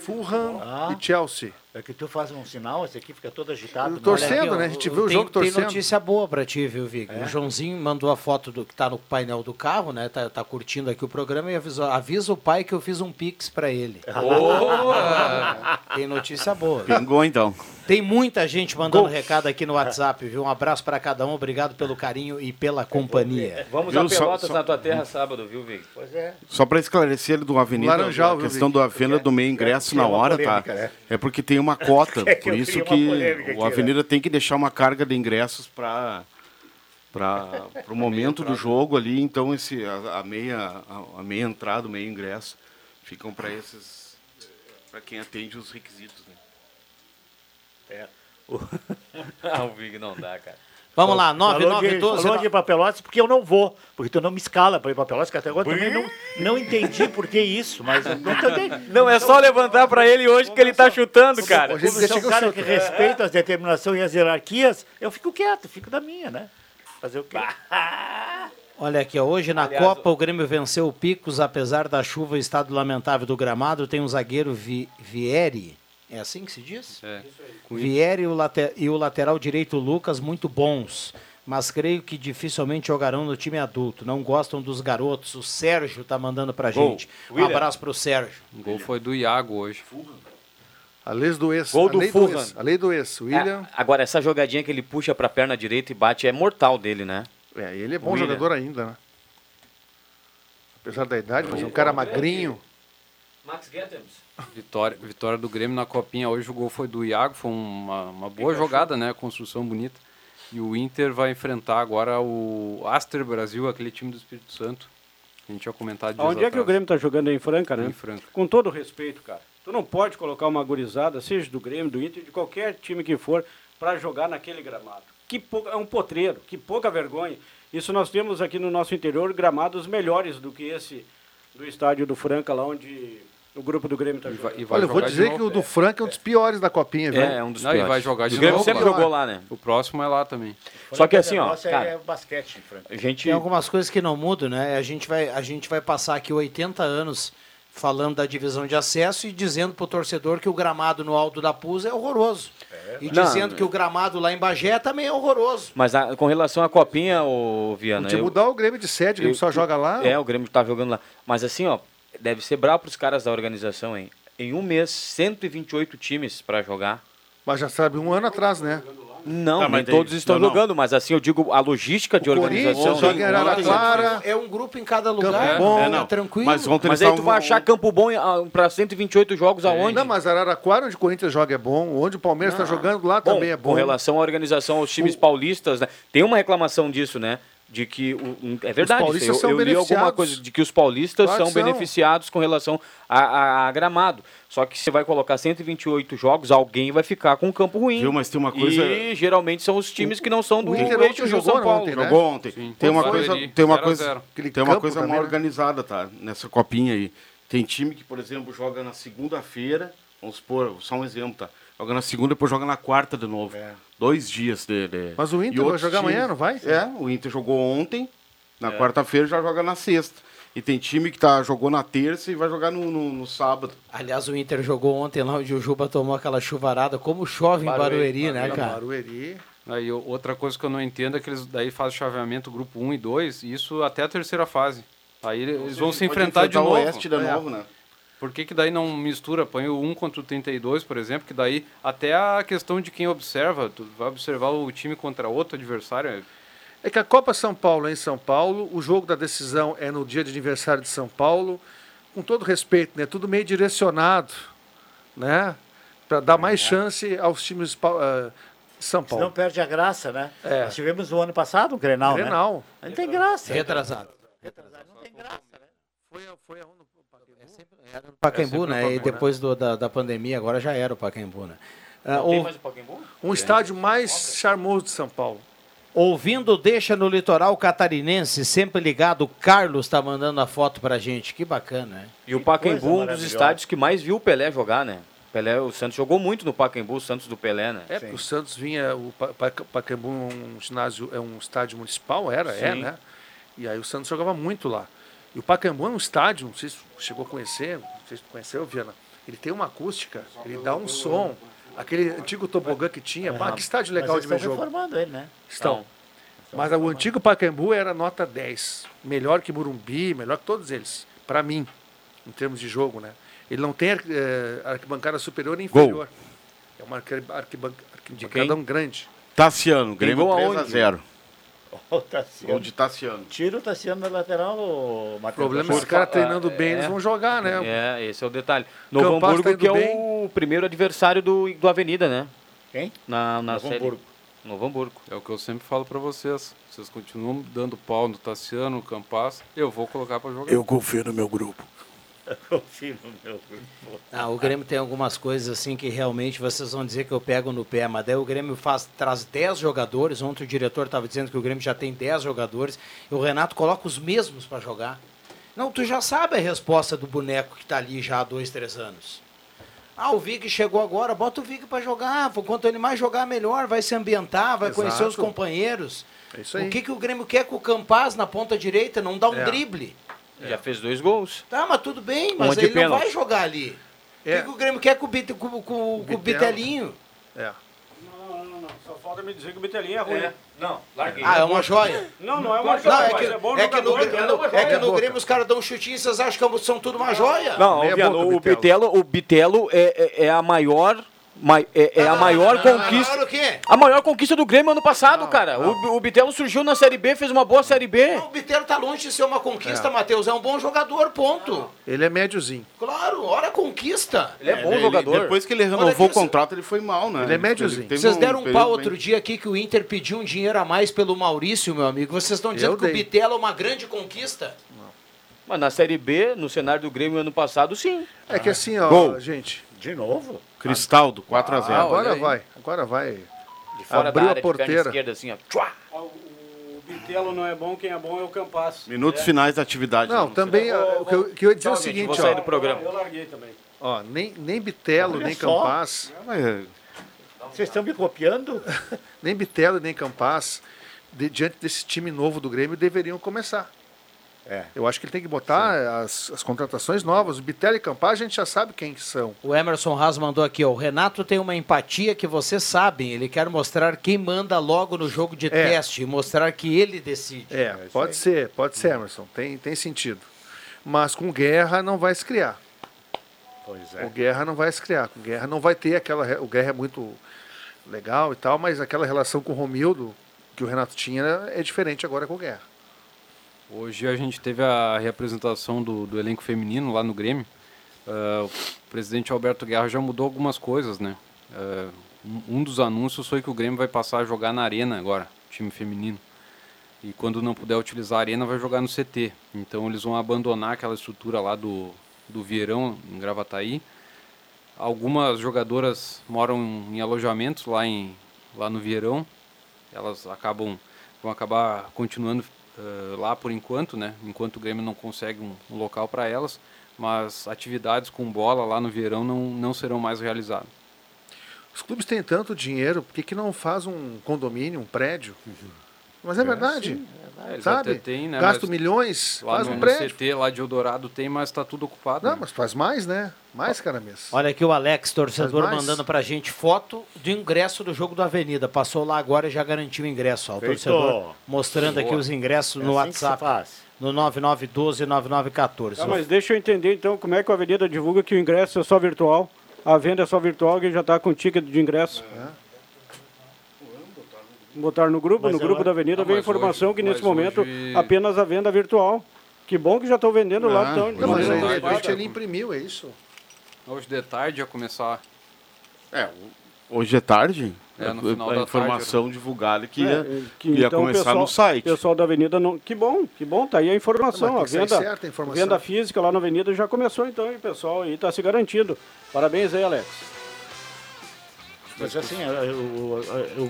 Fulham Ah. e Chelsea. É que tu faz um sinal, esse aqui fica todo agitado. Torcendo, né? A gente viu o tem, jogo tem torcendo. notícia boa pra ti, viu, Vig? É? O Joãozinho mandou a foto do que tá no painel do carro, né? Tá, tá curtindo aqui o programa e avisou, avisa o pai que eu fiz um pix pra ele. Boa! Tem notícia boa. Pingou então. Tem muita gente mandando recado aqui no WhatsApp, viu? Um abraço pra cada um, obrigado pelo carinho e pela companhia. Vamos Viu? a Pelotas só- na tua terra sábado, viu, Vig? Pois é. Só para esclarecer ele do Avenida, Laranjal, a viu, questão Vicky? do Avenida do meio ingresso queria na hora, polêmica, tá? né? É porque tem uma cota, É que por isso uma que aqui, o Avenida tem que deixar uma carga de ingressos para para o momento do jogo ali, então esse a, a meia a, a meia entrada, o meio ingresso ficam para esses para quem atende os requisitos, né? é. ah, o Vig não dá, cara. Vamos lá, Falou de, 9912. falou de ir pra Pelotas porque eu não vou. Porque tu não me escala para ir pra Pelotas, que até agora também não, não entendi por que isso, mas não também. Não, é só levantar pra ele hoje que ele tá chutando, cara. Como Deixa que um cara que respeita as determinações e as hierarquias, eu fico quieto, fico da minha, né? Fazer o quê? Olha aqui, ó, hoje na Aliás, Copa o Grêmio venceu o Picos, apesar da chuva e estado lamentável do gramado. Tem um zagueiro Vi, Vieri, é assim que se diz? É. Vieri e o, late- e o lateral direito Lucas muito bons, mas creio que dificilmente jogarão no time adulto. Não gostam dos garotos. O Sérgio tá mandando pra Gol. gente. Um William. abraço pro Sérgio. O gol foi do Iago hoje. A lei do ex. Gol a do lei Fulham. ex. A lei do ex. William. É, agora, essa jogadinha que ele puxa pra perna direita e bate é mortal dele, né? É, ele é bom William. jogador ainda, né? Apesar da idade, mas é um cara magrinho. Max Gettens. Vitória, vitória do Grêmio na Copinha. Hoje o gol foi do Iago, foi uma, uma boa jogada, né? Construção bonita. E o Inter vai enfrentar agora o Aster Brasil, aquele time do Espírito Santo. A gente tinha comentado dias Onde é que o atrás. Grêmio tá jogando? É em Franca, né? Em Franca. Com todo respeito, cara. Tu não pode colocar uma gurizada, seja do Grêmio, do Inter, de qualquer time que for, para jogar naquele gramado. Que pou- é um potreiro, que pouca vergonha. Isso nós temos aqui no nosso interior gramados melhores do que esse do estádio do Franca, lá onde o grupo do Grêmio E vai, jogando. e vai Olha, eu vou dizer que o do Franca é um dos piores da copinha, viu? É, é um dos Não, e piores. vai jogar de O Grêmio novo sempre lá. jogou lá, né? O próximo é lá também. Só que assim, ó, negócio cara, é basquete, Frank. a gente... Tem algumas coisas que não mudam, né? A gente vai, a gente vai passar aqui 80 anos falando da divisão de acesso e dizendo pro torcedor que o gramado no Alto da Pusa é horroroso. E Não, dizendo que o gramado lá em Bagé também é horroroso. Mas a- com relação à copinha, o Viana... Podia eu- mudar o Grêmio de sede, o Grêmio eu- só joga lá. É, o Grêmio tá jogando lá. Mas assim, ó, deve ser brabo pros caras da organização, hein? Em um mês, 128 times pra jogar. Mas já sabe, um ano atrás, né? Não, Tá, nem mas tem- todos estão não, não. jogando, mas assim, eu digo a logística de O Corinthians organização. joga em Araraquara. É um grupo em cada lugar, Campo Bom. é, É, não. tranquilo. Mas ontem Mas aí tu estavam- vai achar Campo Bom pra 128 jogos aonde? Não, mas Araraquara, onde o Corinthians joga, é bom. Onde o Palmeiras está jogando, lá Bom, também é bom. Com relação à organização aos times paulistas, né? Tem uma reclamação disso, né? De que o, é verdade, paulistas eu, são eu li alguma coisa de que os paulistas Claro são que são. beneficiados com relação a, a- a gramado. Só que você vai colocar 128 jogos, alguém vai ficar com um campo ruim. Viu, mas tem uma coisa- E geralmente são os times que não são do o eixo São Paulo. ontem, né? Jogou ontem. Sim. Tem uma o coisa, tem uma 0 a coisa, 0. Aquele tem uma coisa também, mal né? organizada, tá? Nessa copinha aí. Tem time que, por exemplo, joga na segunda-feira, vamos supor, só um exemplo, tá? Joga na segunda, depois joga na quarta de novo. Dois dias de, de- Mas o Inter vai jogar amanhã, times- não vai? É, o Inter jogou ontem, na quarta-feira já joga na sexta. E tem time que tá, jogou na terça e vai jogar no, no, no sábado. Aliás, o Inter jogou ontem lá onde o Juba tomou aquela chuvarada. Como chove em Barueri, né, cara? Barueri. Aí o- outra coisa que eu não entendo é que eles daí fazem chaveamento grupo 1 e 2, e isso até a terceira fase. Aí eles vão se enfrentar de o novo. Oeste de É. novo, né? Por que, que daí não mistura? Põe o 1 contra o 32, por exemplo, que daí até a questão de quem observa, tu vai observar o time contra outro adversário. é- É que a Copa São Paulo é em São Paulo, o jogo da decisão é no dia de aniversário de São Paulo. Com todo respeito, né? Tudo meio direcionado, né? Para dar mais chance aos times ah, São Paulo. Senão perde a graça, né? É. Nós tivemos no ano passado um Grenal, Grenal. né? Não tem graça. Retrasado. Não tem graça, né? Foi, foi no Pacaembu, É sempre né? no E Pacaembu, depois do- da, da pandemia, agora já era o Pacaembu, né? Ah, ou- mais o Pacaembu? Um estádio mais charmoso de São Paulo. Ouvindo Deixa no Litoral Catarinense, sempre ligado, o Carlos tá mandando a foto pra gente. Que bacana, né? E o Pacaembu, um dos estádios que mais viu o Pelé jogar, né? Pelé, o Santos jogou muito no Pacaembu, o Santos do Pelé, né? É, porque o Santos vinha, o Pa- Pa- Pacaembu é um ginásio, é um estádio municipal, era, é, Sim. né? E aí o Santos jogava muito lá. E o Pacaembu é um estádio, não sei se chegou a conhecer, não sei se tu conheceu, Viana. Ele tem uma acústica, ele dá um som. Aquele antigo tobogã que tinha, pá, que estádio legal Mas de ver estão jogo. reformando ele, né? Estão. Mas o antigo Pacaembu era nota 10. Melhor que Morumbi, melhor que todos eles. Para mim, em termos de jogo, né? Ele não tem eh, arquibancada superior e Gol. inferior. É uma arqui- arquiban- arquibancadão grande. Tassiano, Grêmio gol 3 a aonde? 0 O Tassiano. Gol de Tassiano. Tira o Tassiano da lateral, o O Matheus. problema é Por os caras treinando bem, é. eles vão jogar, né? É, esse é o detalhe. Novo Campas Hamburgo, tá que é bem. o primeiro adversário do, do Avenida, né? Quem? Na, na Novo série. Hamburgo. Novo Hamburgo. É o que eu sempre falo pra vocês. Vocês continuam dando pau no Tassiano, no Campas, eu vou colocar pra jogar. confio no meu grupo. Confio no meu grupo. Ah, o Grêmio tem algumas coisas assim que realmente vocês vão dizer que eu pego no pé, mas daí o Grêmio faz, traz 10 jogadores. Ontem o diretor estava dizendo que o Grêmio já tem 10 jogadores e o Renato coloca os mesmos para jogar. Não, tu já sabe a resposta do boneco que está ali já há dois, três anos. Ah, o Vig chegou agora, bota o Vig para jogar. Quanto ele mais jogar, melhor. Vai se ambientar, vai conhecer os Exato. companheiros. É isso aí. O que, que o Grêmio quer com o Campaz na ponta direita? Não dá um É. drible. Já fez dois gols. Tá, mas tudo bem, mas de ele não pênalti. vai jogar ali. O É. que, que o Grêmio quer com o, com, com- com o. Bitelinho? É. Não, não, não, não. Só falta me dizer que o Bitelinho é ruim. Não, larguei. Ah, é uma joia? Não, não é uma Não, joia, é mas que, é bom é que no, Grêmio- é uma é que no Grêmio os caras dão um chutinho, vocês acham que são tudo uma joia? Não, boca, o. Bitelo, o Bitelo é, é, é a maior. É, é a maior conquista. Maior o quê? A maior conquista do Grêmio ano passado, cara. O, o Bitelo surgiu na Série B, fez uma boa Série B. Não, o Bitelo tá longe de ser uma conquista, Matheus. É um bom jogador, ponto. Ele é médiozinho. Claro, hora conquista. Ele é bom Ele- jogador. Depois que ele renovou o contrato, ele foi mal, né? Ele é médiozinho. Vocês deram um pau bem- outro dia aqui que o Inter pediu um dinheiro a mais pelo Maurício, meu amigo. Vocês estão dizendo Eu que o dei. Bitelo é uma grande conquista? Mas na Série B, no cenário do Grêmio ano passado, sim. É que assim, ó, Gol. gente, De novo? Cristaldo, 4 a 0 Ah, agora vai. Agora vai. De fora Abriu da a área, de perna porteira. esquerda, assim, ó. Tchua! Ah, Bitelo não é bom, quem é bom é o Campas. Minutos finais da atividade. Não, também, ó, o que eu, que eu ia dizer é o seguinte, vou sair ó, do programa. Eu larguei também. ó, nem, nem Bitelo, Olha nem só. Campas, Mas, Vocês estão me copiando? nem Bitelo, nem Campas, de- diante desse time novo do Grêmio, deveriam começar. É. Eu acho que ele tem que botar as, as contratações novas. O Bitelo e Campas, a gente já sabe quem que são. O Emerson Haas mandou aqui, ó. O Renato tem uma empatia que vocês sabem. Ele quer mostrar quem manda logo no jogo de teste e mostrar que ele decide. É, pode ser, pode ser, Emerson. Tem, tem sentido. Mas com guerra não vai se criar. Pois O Guerra não vai se criar. Com Guerra não vai ter aquela. O Guerra é muito legal e tal, mas aquela relação com o Romildo que o Renato tinha é diferente agora com o Guerra. Hoje a gente teve a reapresentação do, do elenco feminino lá no Grêmio. Ah, o presidente Alberto Guerra já mudou algumas coisas, né? Um, um dos anúncios foi que o Grêmio vai passar a jogar na arena agora, time feminino. E quando não puder utilizar a arena, vai jogar no CT. Então eles vão abandonar aquela estrutura lá do, do Vieirão, em Gravataí. Algumas jogadoras moram em alojamentos lá, em, lá no Vieirão. Elas acabam vão acabar continuando eh, lá por enquanto, né? Enquanto o Grêmio não consegue um, um local para elas, mas atividades com bola lá no Vieirão não, não serão mais realizadas. Os clubes têm tanto dinheiro, por que, que não faz um condomínio, um prédio? Mas é verdade. É, sabe? até têm, né, Gasta mas milhões, Lá faz no, um no prédio. CT lá de Eldorado tem, mas está tudo ocupado. Não, né? mas faz mais, né? Mais, cara mesmo. Olha aqui o Alex, torcedor, mandando pra gente foto do ingresso do jogo do Avenida. Passou lá agora e já garantiu o ingresso. Ó, o Feito. torcedor mostrando aqui os ingressos É no assim que se WhatsApp. faz. No 9912-9914. Ah, mas deixa eu entender então como é que a Avenida divulga que o ingresso é só virtual. A venda é só virtual, alguém já está com ticket de ingresso. Botar no grupo, Mas no é grupo da Avenida Ah, vem mas informação hoje- que nesse momento hoje- apenas a venda virtual. Que bom que já estão vendendo lá. Ah, Então, Não, mas Mas aí, é de repente verdade. ele imprimiu, é isso? Hoje de tarde ia começar. É, Hoje é tarde? É, no final a da informação divulgada que É, ia, que ia então o começar pessoal- no site. pessoal da Avenida não. Que bom, que bom, tá aí a informação. Não, a venda, certa a informação. venda física lá na Avenida já começou então, e o pessoal aí tá se garantindo. Parabéns aí, Alex. Mas assim, eu, eu,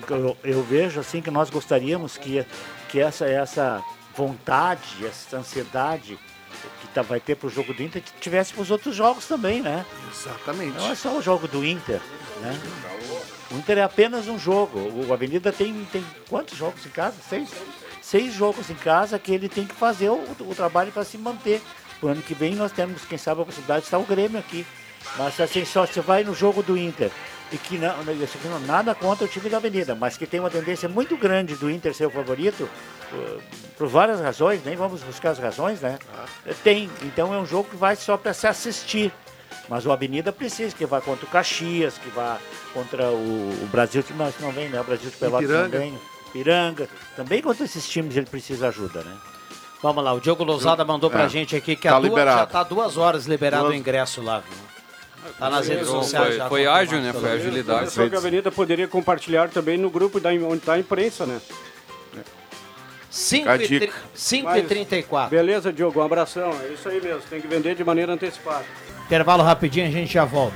eu- eu- vejo assim que nós gostaríamos que, que essa, essa vontade, essa ansiedade que tá, vai ter pro jogo do Inter, que tivesse pros outros jogos também, né? Exatamente. Não é só o jogo do Inter, né? O Inter é apenas um jogo. O Avenida tem, tem quantos jogos em casa? Seis? Seis jogos em casa que ele tem que fazer o, o trabalho para se manter. O ano que vem nós temos, quem sabe, a possibilidade de estar o Grêmio aqui. Mas assim, só você vai no jogo do Inter e que não, isso aqui não nada contra o time da Avenida, mas que tem uma tendência muito grande do Inter ser o favorito, uh, por várias razões, nem vamos buscar as razões, né? Tem, então é um jogo que vai só para se assistir. Mas o Avenida precisa, que vai contra o Caxias, que vai contra o, o Brasil, que nós não vem, né? O Brasil de Pelotas não vem. Piranga. Também contra esses times ele precisa ajuda, né? Vamos lá, o Diogo Lousada mandou pra É. gente aqui que Tá a duas, já tá duas horas liberado Duas- o ingresso lá, viu? Tá nas redes Foi- sociais foi- foi ágil, né? Foi agilidade. Pessoal que a Avenida poderia compartilhar também no grupo da onde tá a imprensa, né? 5 A e, dica. tri- 5 e Mas- 34. Beleza, Diogo, um abração. É isso aí mesmo, tem que vender de maneira antecipada. Intervalo rapidinho, a gente já volta.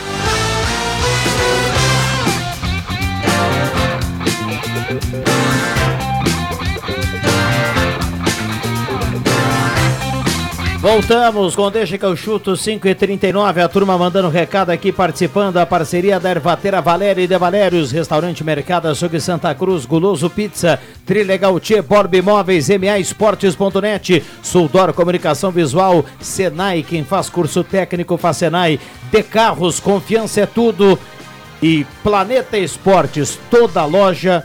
Voltamos com Deixa que eu chuto 5 e 39 A turma mandando recado aqui, participando da parceria da Ervatera Valéria e de Valérios, Restaurante Mercado Açougue Santa Cruz, Guloso Pizza, Trilegal Tchê, Borb Imóveis, MA Esportes.net, Suldor Comunicação Visual, Senai, quem faz curso técnico faz Senai, De Carros, confiança é tudo. E Planeta Esportes, toda loja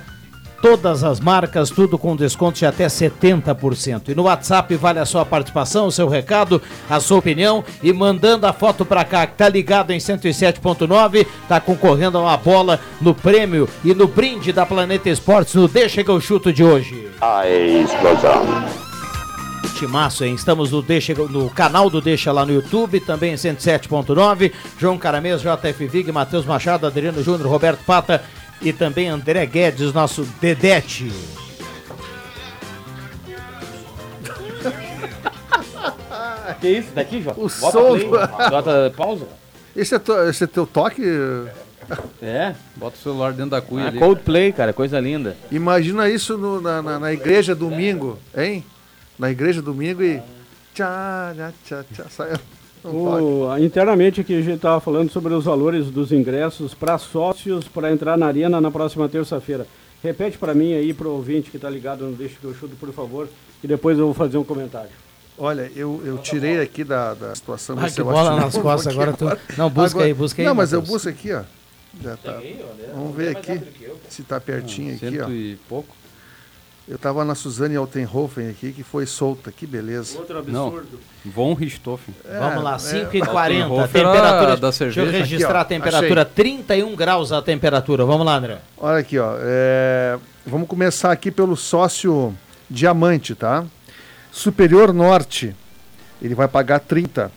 Todas as marcas, tudo com desconto de até 70%. E no WhatsApp vale a sua participação, o seu recado, a sua opinião e mandando a foto pra cá, que tá ligado em 107.9, tá concorrendo a uma bola no prêmio e no brinde da Planeta Esportes no Deixa que eu chuto de hoje. A explosão. Timaço, hein? Estamos no, Deixa, no canal do Deixa lá no YouTube, também em 107.9. João Caramês, JF Vig, Matheus Machado, Adriano Júnior, Roberto Pata e também André Guedes, nosso Dedete. Que isso? Daqui, Jota? O Bota som play. Jota, pausa. Esse é, to- esse é teu toque? É. Bota o celular dentro da cuia Ah, ali. Coldplay, cara, coisa linda. Imagina isso no- na, na, na igreja domingo, hein? Na igreja domingo e. Tchá, tchá, tchá, tchá. O- internamente aqui a gente estava falando sobre os valores dos ingressos para sócios para entrar na arena na próxima terça-feira. Repete para mim aí, para o ouvinte que está ligado no Deixa que eu chuto, por favor, e depois eu vou fazer um comentário. Olha, eu, eu tirei aqui da, da situação. Ah, que eu bola nas costas, aqui agora tu- Não, busca aí, busca aí, Não, mas eu Matheus. busco aqui, ó. Já tá. Vamos ver aqui se tá pertinho aqui, Cento ó. e pouco. Eu tava na Suzane Altenhofen aqui, que foi solta. Que beleza. Outro Não. absurdo. Von Richthofen. Vamos lá, é, 5 e é, 40 Altenhofer era temperatura. da Deixa eu cerveja. registrar Aqui, ó, a temperatura, 31 graus a temperatura. Vamos lá, André. Olha aqui, ó. é, Vamos começar aqui pelo sócio diamante, tá? Superior Norte, ele vai pagar 30.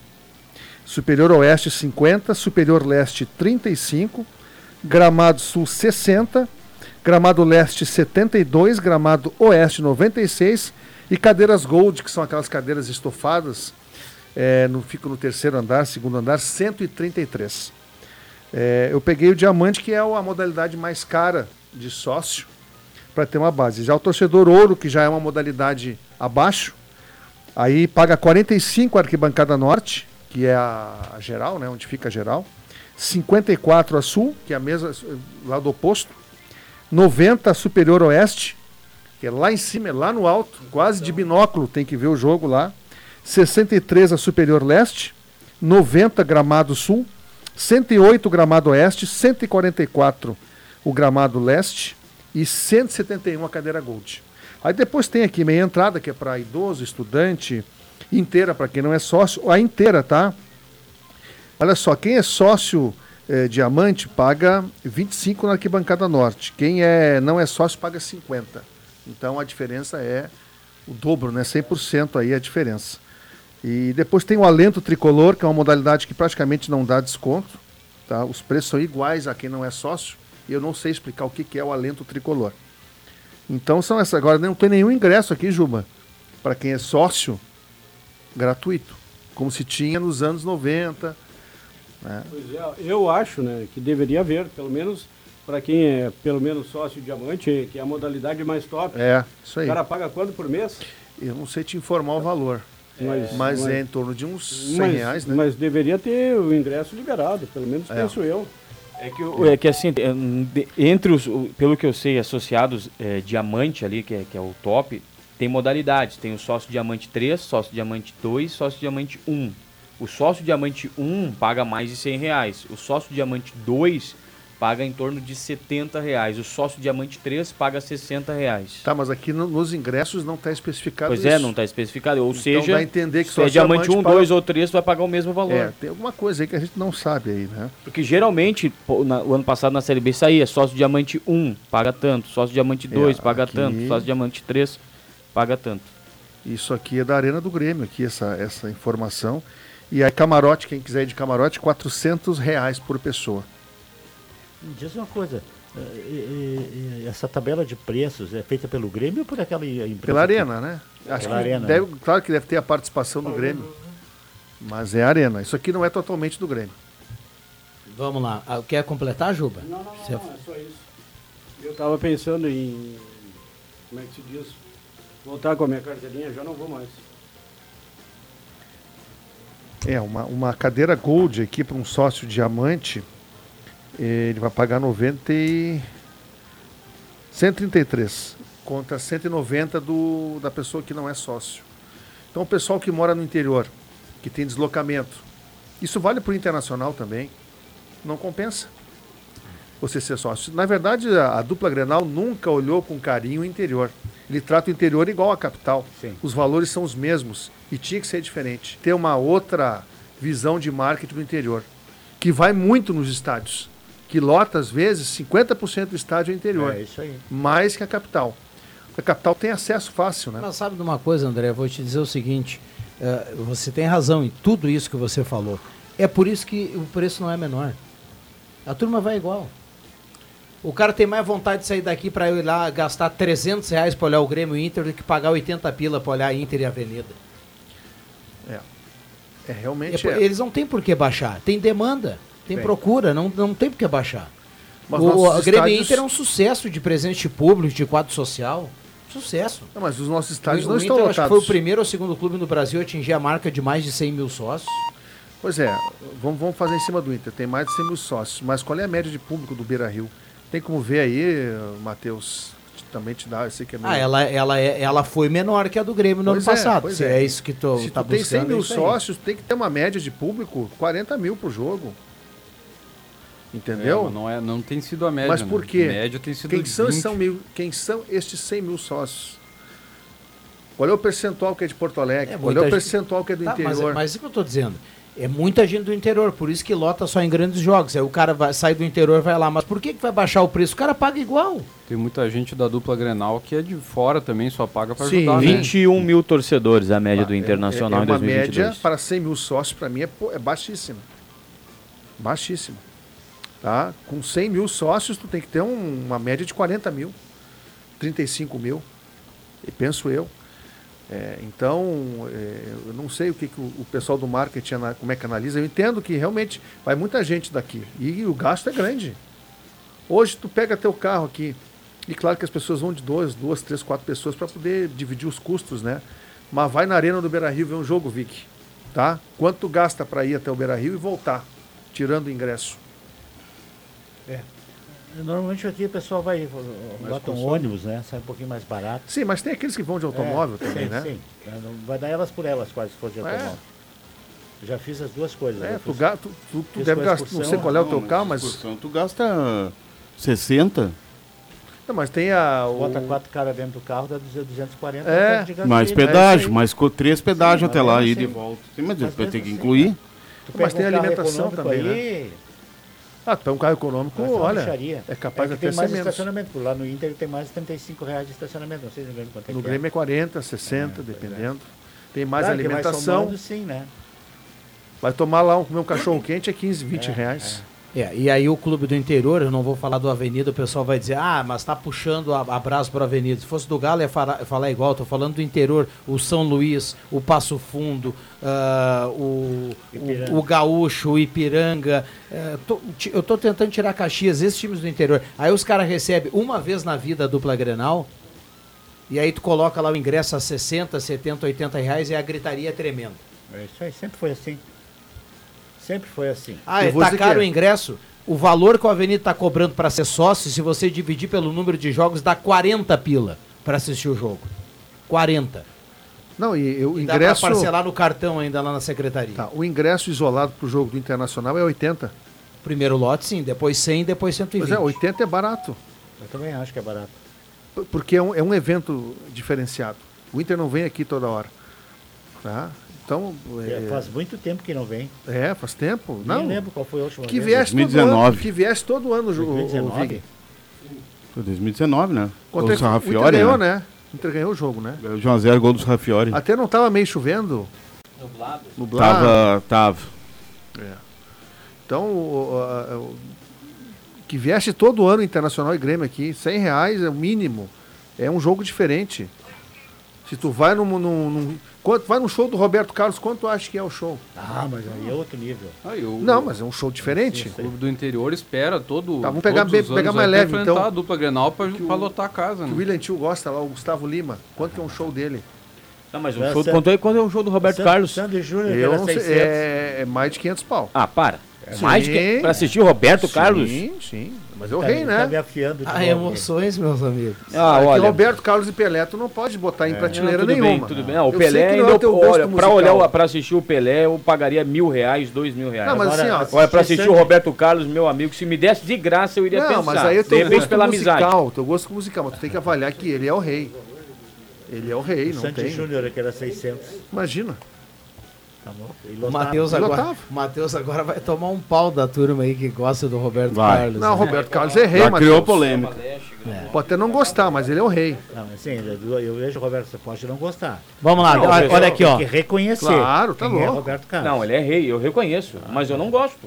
Superior Oeste 50, Superior Leste 35, Gramado Sul 60, Gramado Leste 72, Gramado Oeste 96 e cadeiras Gold, que são aquelas cadeiras estofadas, é, no, fica no terceiro andar, segundo andar, 133. É, eu peguei o diamante, que é a modalidade mais cara de sócio, para ter uma base. Já o torcedor ouro, que já é uma modalidade abaixo, aí paga 45 a arquibancada norte, que é a, a geral, né, onde fica a geral. 54 a sul, que é a mesma, lá do oposto. 90 a superior oeste, que é lá em cima, é lá no alto, quase de binóculo, tem que ver o jogo lá. 63 a superior leste. 90 gramado sul. 108 gramado oeste. 144 o gramado leste. E 171 a cadeira gold. Aí depois tem aqui meia entrada, que é para idoso, estudante, inteira para quem não é sócio. A inteira, tá? Olha só, quem é sócio eh, diamante paga 25 na arquibancada norte. Quem é, não é sócio paga 50. Então a diferença é o dobro, né? 100% aí é a diferença. E depois tem o alento tricolor, que é uma modalidade que praticamente não dá desconto. Tá? Os preços são iguais a quem não é sócio. E eu não sei explicar o que, que é o alento tricolor. Então são essas. Agora não tem nenhum ingresso aqui, Juba. Para quem é sócio, gratuito. Como se tinha nos anos 90. Né? Pois é, eu acho né, que deveria haver, pelo menos para quem é pelo menos sócio diamante, que é a modalidade mais top. É, isso aí. O cara paga quanto por mês? Eu não sei te informar o valor. Mas, Mas mas- é em torno de uns 100 mas, reais, né? Mas deveria ter o ingresso liberado, pelo menos É. penso eu. É que, o- é que assim, é, entre os, pelo que eu sei, associados é, diamante ali, que é, que é o top, tem modalidades. Tem o sócio diamante 3, sócio diamante 2, sócio diamante 1. O sócio diamante 1 paga mais de 100 reais. O sócio diamante 2 paga em torno de 70 reais. O sócio diamante 3 paga 60 reais. Tá, mas aqui no- nos ingressos não está especificado Pois isso. é, não está especificado. Ou Então seja, dá a entender que se é diamante diamante 1, paga- 2 ou 3, tu vai pagar o mesmo valor. É, tem alguma coisa aí que a gente não sabe aí, né? Porque geralmente, pô, na- o ano passado na Série B saía sócio diamante 1, paga tanto, sócio diamante 2, É, paga aqui- tanto, sócio diamante 3, paga tanto. Isso aqui é da Arena do Grêmio, aqui, essa, essa informação. E aí, camarote, quem quiser ir de camarote, 400 reais por pessoa. Me Diz uma coisa, eh, essa tabela de preços é feita pelo Grêmio ou por aquela empresa? Pela que- Arena, né? Acho Pela que Arena. deve- claro que deve ter a participação do Grêmio. Mas é a Arena. Isso aqui não é totalmente do Grêmio. Vamos lá. Ah, Quer completar, Juba? Não, não, Você- não, é só isso. Eu estava pensando em, como é que se diz, voltar com a minha carteirinha, já não vou mais. É, uma, uma cadeira Gold aqui para um sócio diamante, ele vai pagar 90 e... 133 contra 190 do, da pessoa que não é sócio. Então, o pessoal que mora no interior, que tem deslocamento, isso vale para o internacional também, não compensa você ser sócio. Na verdade, a, a dupla Grenal nunca olhou com carinho o interior. Ele trata o interior igual à capital. Os valores são os mesmos e tinha que ser diferente. Ter uma outra visão de marketing do interior, que vai muito nos estádios, que lota às vezes 50% do estádio é interior. É isso aí. Mais que a capital. A capital tem acesso fácil, né? Mas sabe de uma coisa, André? Vou te dizer o seguinte: eh, você tem razão em tudo isso que você falou. É por isso que o preço não é menor. A turma vai igual. O cara tem mais vontade de sair daqui para ir lá gastar 300 reais para olhar o Grêmio Inter do que pagar 80 pila para olhar Inter e Avenida. É. É É realmente. por- é. Eles não têm por que baixar. Tem demanda, tem Tem. procura, não, não tem por que baixar. Mas o o Grêmio estádios- Inter é um sucesso de presente público, de quadro social. Sucesso. Não, mas os nossos estádios o, não o estão Inter, acho que lotados. foi o primeiro ou segundo clube no Brasil a atingir a marca de mais de 100 mil sócios. Pois é, vamos, vamos fazer em cima do Inter. Tem mais de 100 mil sócios. Mas qual é a média de público do Beira Rio? Tem como ver aí, Matheus? Também te dá, eu sei que é meio... Ah, ela, ela, é, ela foi menor que a do Grêmio no Pois ano é, passado. pois Se é. é. isso que tu Se tá tu tem 100 buscando, mil é aí. sócios, tem que ter uma média de público 40 mil por jogo. Entendeu? É, mas não, é, não tem sido a média. Mas né? por quê? A média tem sido quem, são, 20. são mil, quem são estes 100 mil sócios? Qual é o percentual que é de Porto Alegre? É, Qual é muita o gente- percentual que é do Tá, mas, interior? mas isso que eu tô dizendo. É muita gente do interior, por isso que lota só em grandes jogos. Aí o cara vai, sai do interior e vai lá. Mas por que, que vai baixar o preço? O cara paga igual. Tem muita gente da dupla Grenal que é de fora também, só paga Sim, ajudar, né? 21 mil torcedores a média do É- Internacional é, em uma 2022. média para 100 mil sócios, para mim, é, é baixíssima. Baixíssima. Tá? Com 100 mil sócios, tu tem que ter um- uma média de 40 mil, 35 mil, e penso eu. É, então, é, eu não sei o que, que o, o pessoal do marketing, como é que analisa. Eu entendo que realmente vai muita gente daqui e o gasto é grande. Hoje tu pega teu carro aqui, e claro que as pessoas vão de duas, duas, três, quatro pessoas para poder dividir os custos, né? Mas vai na arena do Beira Rio ver um jogo, Vic. Tá? Quanto tu gasta para ir até o Beira Rio e voltar, tirando o ingresso? É. Normalmente aqui o pessoal vai, bota um ônibus, né? Sai um pouquinho mais barato. Sim, mas tem aqueles que vão de automóvel É, também, sim, né? Sim, É, vai dar elas por elas quase se for de É. automóvel. Já fiz as duas coisas. É, tu, fiz- tu, tu, tu deve gastar, não sei qual é o teu Não, carro, mas excursão tu gasta 60. Não, mas tem a. O... Bota quatro caras dentro do carro, dá 240 É. de gasolina. Mais É pedágio, aí. mais três pedágios até lá, e assim- volta. Sim, mas mas vai ter que assim, incluir. Tu Mas tem alimentação também, né? Ah, um carro econômico, ser uma olha, mixaria. é capaz que até tem mais menos. estacionamento. Lá no Inter tem mais de 35 reais de estacionamento. Não sei se Grêmio quanto é No Grêmio é 40, 60, dependendo. Tem mais Claro vai alimentação. somando, sim, né? Vai tomar lá um, comer um cachorro quente é 15, 20 reais. É, e aí o clube do interior, eu não vou falar do Avenida, o pessoal vai dizer, ah, mas tá puxando a, abraço para Avenida. Se fosse do Galo, ia falar, falar igual, tô falando do interior, o São Luís, o Passo Fundo, ah, o, o, o Gaúcho, o Ipiranga. eh, tô- eu tô tentando tirar Caxias, esses times do interior. Aí os caras recebem uma vez na vida a dupla Grenal, e aí tu coloca lá o ingresso a 60, 70, 80 reais e a gritaria é tremenda. É Isso aí sempre foi assim. Sempre foi assim. Ah, Eu é, tá caro o é. ingresso? O valor que o Avenida está cobrando para ser sócio, se você dividir pelo número de jogos, dá 40 pila para assistir o jogo. 40. Não, e, o E dá para ingresso. parcelar no cartão ainda lá na secretaria. Tá, o ingresso isolado pro jogo do Internacional é 80. Primeiro lote, sim. Depois 100, depois 120. Pois é, 80 é barato. Eu também acho que é barato. Porque é um, é um evento diferenciado. O Inter não vem aqui toda hora. Tá? Então. É, É, faz muito tempo que não vem. é, faz tempo. Nem Não. lembro qual foi a última Que vez. viesse todo ano. 2019. Que viesse todo ano o jogo. o- o 2019? Vig. Foi 2019, né? Contra o Inter Sarrafiori, ganhou, né? né? O Inter ganhou o jogo, né? 1 a 0 gol do Sarrafiori. Até não tava meio chovendo. Nublado. Nublado. Tava, tava. Então, o- o- a- o- que viesse todo ano Internacional e Grêmio aqui, 100 reais é o mínimo. É um jogo diferente. Se tu vai num, num, num- quanto, vai no show do Roberto Carlos, quanto acha que é o show? Ah, mas aí é outro nível. Aí, o, Não, mas é um show diferente. o clube do interior espera todo. Tá, vamos pegar bem- pegar mais leve, enfrentar então. a dupla Grenal pra, pra lotar a casa, O né? William Tio gosta lá, o Gustavo Lima. Quanto que é um show dele? Não, mas o É, show San- quanto é, é o show do Roberto Carlos? Sandy Júnior, que Eu era não sei, 600. é, é mais de 500 pau. Ah, para. Sim. Mais que pra assistir o Roberto Carlos? Sim, sim. Mas eu Tá- rei, Tá me né? afiando de Ah, novo. emoções, meus amigos. Ah, É que olha. Roberto Carlos e Pelé, tu não pode botar em prateleira Não, tudo nenhuma. bem, tudo bem. Não, o Eu Pelé é o olha, pra, olhar, o- pra assistir o Pelé, eu pagaria mil reais, dois mil reais. Não, mas Agora, assim, ó, assistir Olha, pra assistir o Roberto Carlos, meu amigo, se me desse de graça, eu iria Não, pensar. mas aí é de teu repente, gosto pela musical, amizade. teu gosto musical, mas tu tem que avaliar que ele é o rei. Ele é o rei, não Sandy tem. Júnior, que era 600. Imagina. Tá bom? O. Matheus agora, Matheus agora vai tomar um pau da turma aí que gosta do Roberto Vai. Carlos. Não, né? Roberto Carlos é rei, Já mas criou polêmica. pode até não gostar, mas ele é o rei. Não, assim, eu, vejo o Roberto, você pode não gostar. Vamos lá, Não, olha, olha aqui, ó. Tem que reconhecer. Claro, tá quem é louco. Roberto Carlos. Não, ele é rei, eu reconheço, mas eu não gosto.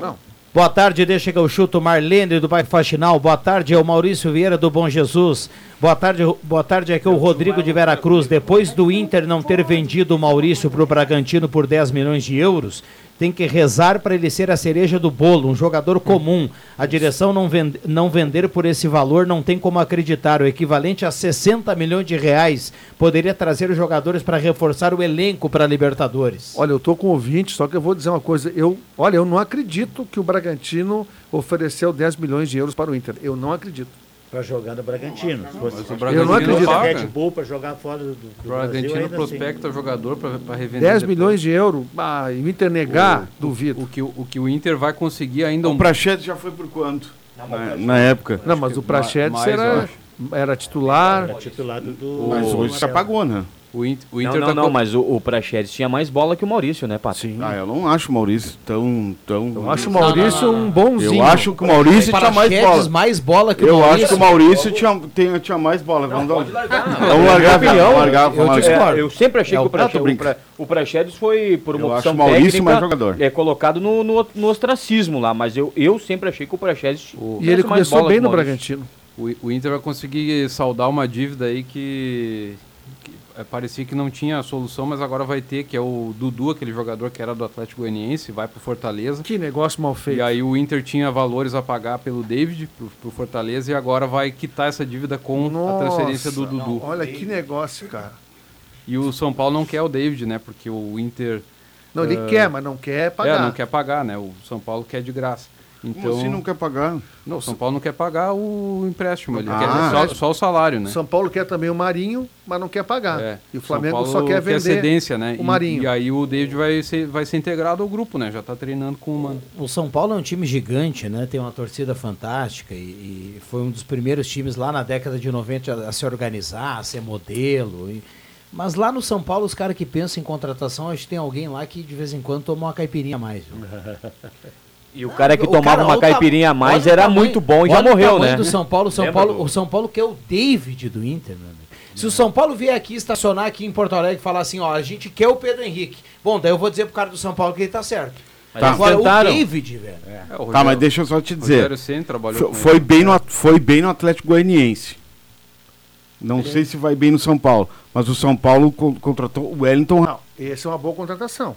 Não. Boa tarde, deixa que eu chuto Marlene do bairro Faxinal. Boa tarde, é o Maurício Vieira do Bom Jesus. Boa tarde, boa tarde aqui é o Rodrigo de Veracruz. Depois do Inter não ter vendido o Maurício para o Bragantino por 10 milhões de euros, tem que rezar para ele ser a cereja do bolo, um jogador comum. A direção não, vend não vender por esse valor não tem como acreditar. O equivalente a 60 milhões de reais poderia trazer os jogadores para reforçar o elenco para a Libertadores. Olha, eu tô com ouvinte, só que eu vou dizer uma coisa. Eu, olha, eu não acredito que o Bragantino ofereceu 10 milhões de euros para o Inter. Eu não acredito. Pra jogar no Bragantino. Se fosse Mas o Eu não Bragantino acredito. paga. Red Bull pra jogar fora do, do, O Bragantino Brasil, assim. prospecta jogador pra, pra revender. 10 depois. milhões de euros, ah, o Inter negar, O duvido. que, o, o que o Inter vai conseguir ainda O um Prachetes já foi por quanto? Na, na época. Não, mas o eu era, era titular. Era titular do, do Mas hoje já pagou, né? O Inter, o Não, Inter não, tá não, co- mas o, o Praxedes tinha mais bola que o Maurício, né, Pato? Sim. Ah, eu não acho o Maurício tão. tão... Eu acho o Maurício um bonzinho. Eu acho que o Maurício tinha mais bola. mais bola que o Eu Maurício. acho que o Maurício tinha, tem- tinha mais bola. Vamos, dar- vamos largar, opinião, vamos largar, vamos eu largar. discordo. É, eu sempre achei É, que o o, Praxe, o, pra, o Praxedes foi, por uma Eu opção acho o Maurício técnica, mais jogador. é colocado no, no, no ostracismo lá, mas eu, eu sempre achei que o Praxedes E ele começou bem no Bragantino. O, o Inter vai conseguir saldar uma dívida aí que, parecia que não tinha solução, mas agora vai ter, que é o Dudu, aquele jogador que era do Atlético Goianiense, vai pro Fortaleza. Que negócio mal feito. E aí o Inter tinha valores a pagar pelo David, pro, pro Fortaleza, e agora vai quitar essa dívida com a transferência do Nossa, Dudu. Olha que negócio, cara. E o São Paulo não quer o David, né? Porque o Inter Não, ele Ah. quer, mas não quer pagar. é, não quer pagar, né? O São Paulo quer de graça. Então, Como assim não quer pagar? não, o São Paulo não quer pagar o empréstimo, ele Ah. quer só, só o salário, né? São Paulo quer também o Marinho, mas não quer pagar. É, E o São Flamengo Paulo só quer vender cedência, né? o E- Marinho. E, aí o David vai ser, vai ser integrado ao grupo, né? Já tá treinando com o Mano. O São Paulo é um time gigante, né? Tem uma torcida fantástica e, e foi um dos primeiros times lá na década de 90 a, a se organizar, a ser modelo. e- Mas lá no São Paulo, os caras que pensam em contratação, acho que tem alguém lá que de vez em quando toma uma caipirinha a mais. E o cara que O tomava cara, uma o caipirinha a mais o era tamanho- muito bom e já o morreu, né? do São Paulo, São Lembra Paulo, do- o São Paulo que é o David do Inter, meu amigo. Se o São Paulo vier aqui estacionar aqui em Porto Alegre e falar assim, ó, a gente quer o Pedro Henrique. Bom, daí eu vou dizer pro cara do São Paulo que ele tá certo. Tá. Agora, o Tentaram. David, velho. Tá, mas deixa eu só te dizer. Rogério com foi, ele. bem no, At- foi bem no Atlético Goianiense. Não sei se vai bem no São Paulo, mas o São Paulo con- contratou o Wellington. Ra- Essa é uma boa contratação.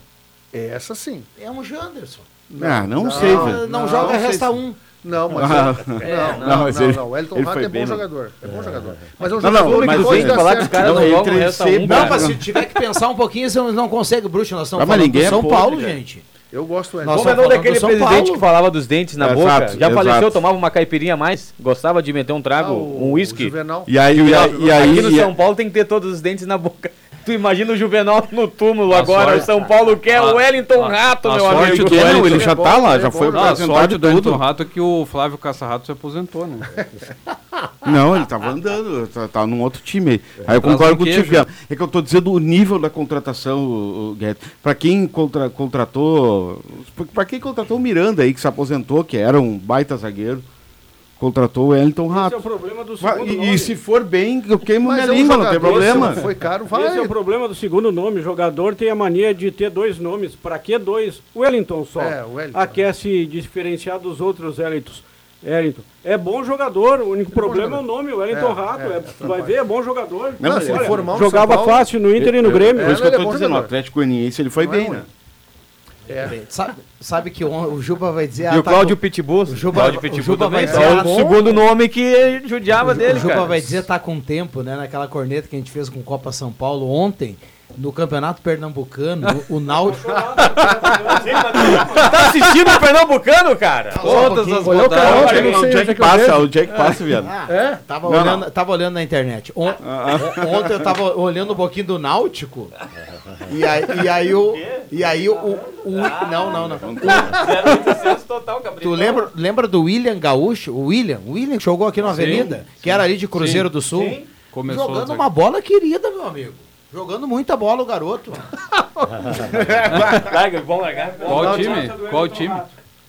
Essa sim. É um Janderson. Ah, não, sei, velho. Não, joga, sei resta se- um. Não, mas. Ah, é, é, não, não, não, mas não, ele- não. O Elton Rato é bom bem jogador. É bom jogador. Mas é um Não, jogador não, que mas pode ele- dar falar que certo. os caras não Não, jogam, resta um, Não, mas se tiver que pensar um pouquinho, você não consegue, bruxo. Nós estamos mas falando ninguém do é São Paulo, gente. Eu gosto do. Como é daquele presidente Paulo. que falava dos dentes na boca? Já faleceu, exato. tomava uma caipirinha a mais? Gostava de meter um trago, Ah, o- um uísque? E aí, e aí, e aí, Aqui no São Paulo tem que ter todos os dentes na boca. Tu imagina o Juvenal no túmulo A agora. sorte- o São Paulo quer a- o Wellington a- Rato, a meu sorte amigo. do Não, Wellington ele já é bom, tá lá, já é foi bom. Ah, a apresentado sorte e do tudo. Rato é que o Flávio Caça-Rato se aposentou, né? Não, ele tava andando, tá, tá num outro time aí. Aí eu Traz concordo um com o queijo. É que eu tô dizendo o nível da contratação, o, o Guedes. Pra quem contra- contratou. Pra quem contratou o Miranda aí, que se aposentou, que era um baita zagueiro, contratou o Wellington Esse é o Rato. problema do segundo E, nome. e se for bem, eu queimo Mas minha é um língua, não tem jogador, problema. Foi caro, vai. Esse é o problema do segundo nome. O jogador tem a mania de ter dois nomes. Pra que dois? O Wellington só. É, o Wellington. Ah, quer se diferenciar dos outros Wellingtons. Wellington. É bom jogador, o único problema é o nome, o Wellington É, Rato. é, É, tu vai ver, é bom jogador. Não, mas se ele Olha, for mal jogava Paulo, fácil no Inter e no Grêmio. Por isso que eu é tô dizendo, o jogador. Atlético Goianiense ele foi Não é bem, né? É. Sabe, sabe que o, o Juba vai dizer... E ah, o tá Cláudio com- Pitbull. O Juba, Cláudio o Pitbull Juba vai também. dizer... É ah, o segundo nome que judiava o, dele, o Juba cara. vai dizer tá com tempo, né? Naquela corneta que a gente fez com Copa São Paulo ontem, no Campeonato Pernambucano, o, o Náutico... Tá assistindo o Pernambucano, cara? Todas as Olha o cara, não sei Onde é passa? vejo. Onde é passa, viado? É? Tava, Não, olhando, tava olhando na internet. On- on- ontem eu tava olhando um pouquinho do Náutico. E aí, e aí o. E aí o. o- o- não, não, não. total, Tu lembra, lembra do William Gaúcho? O William? O William jogou aqui na Avenida, que era ali de Cruzeiro do Sul. Começou Jogando uma bola querida, meu amigo. Jogando muita bola o garoto. Larga, vamos largar. Qual time? Qual time?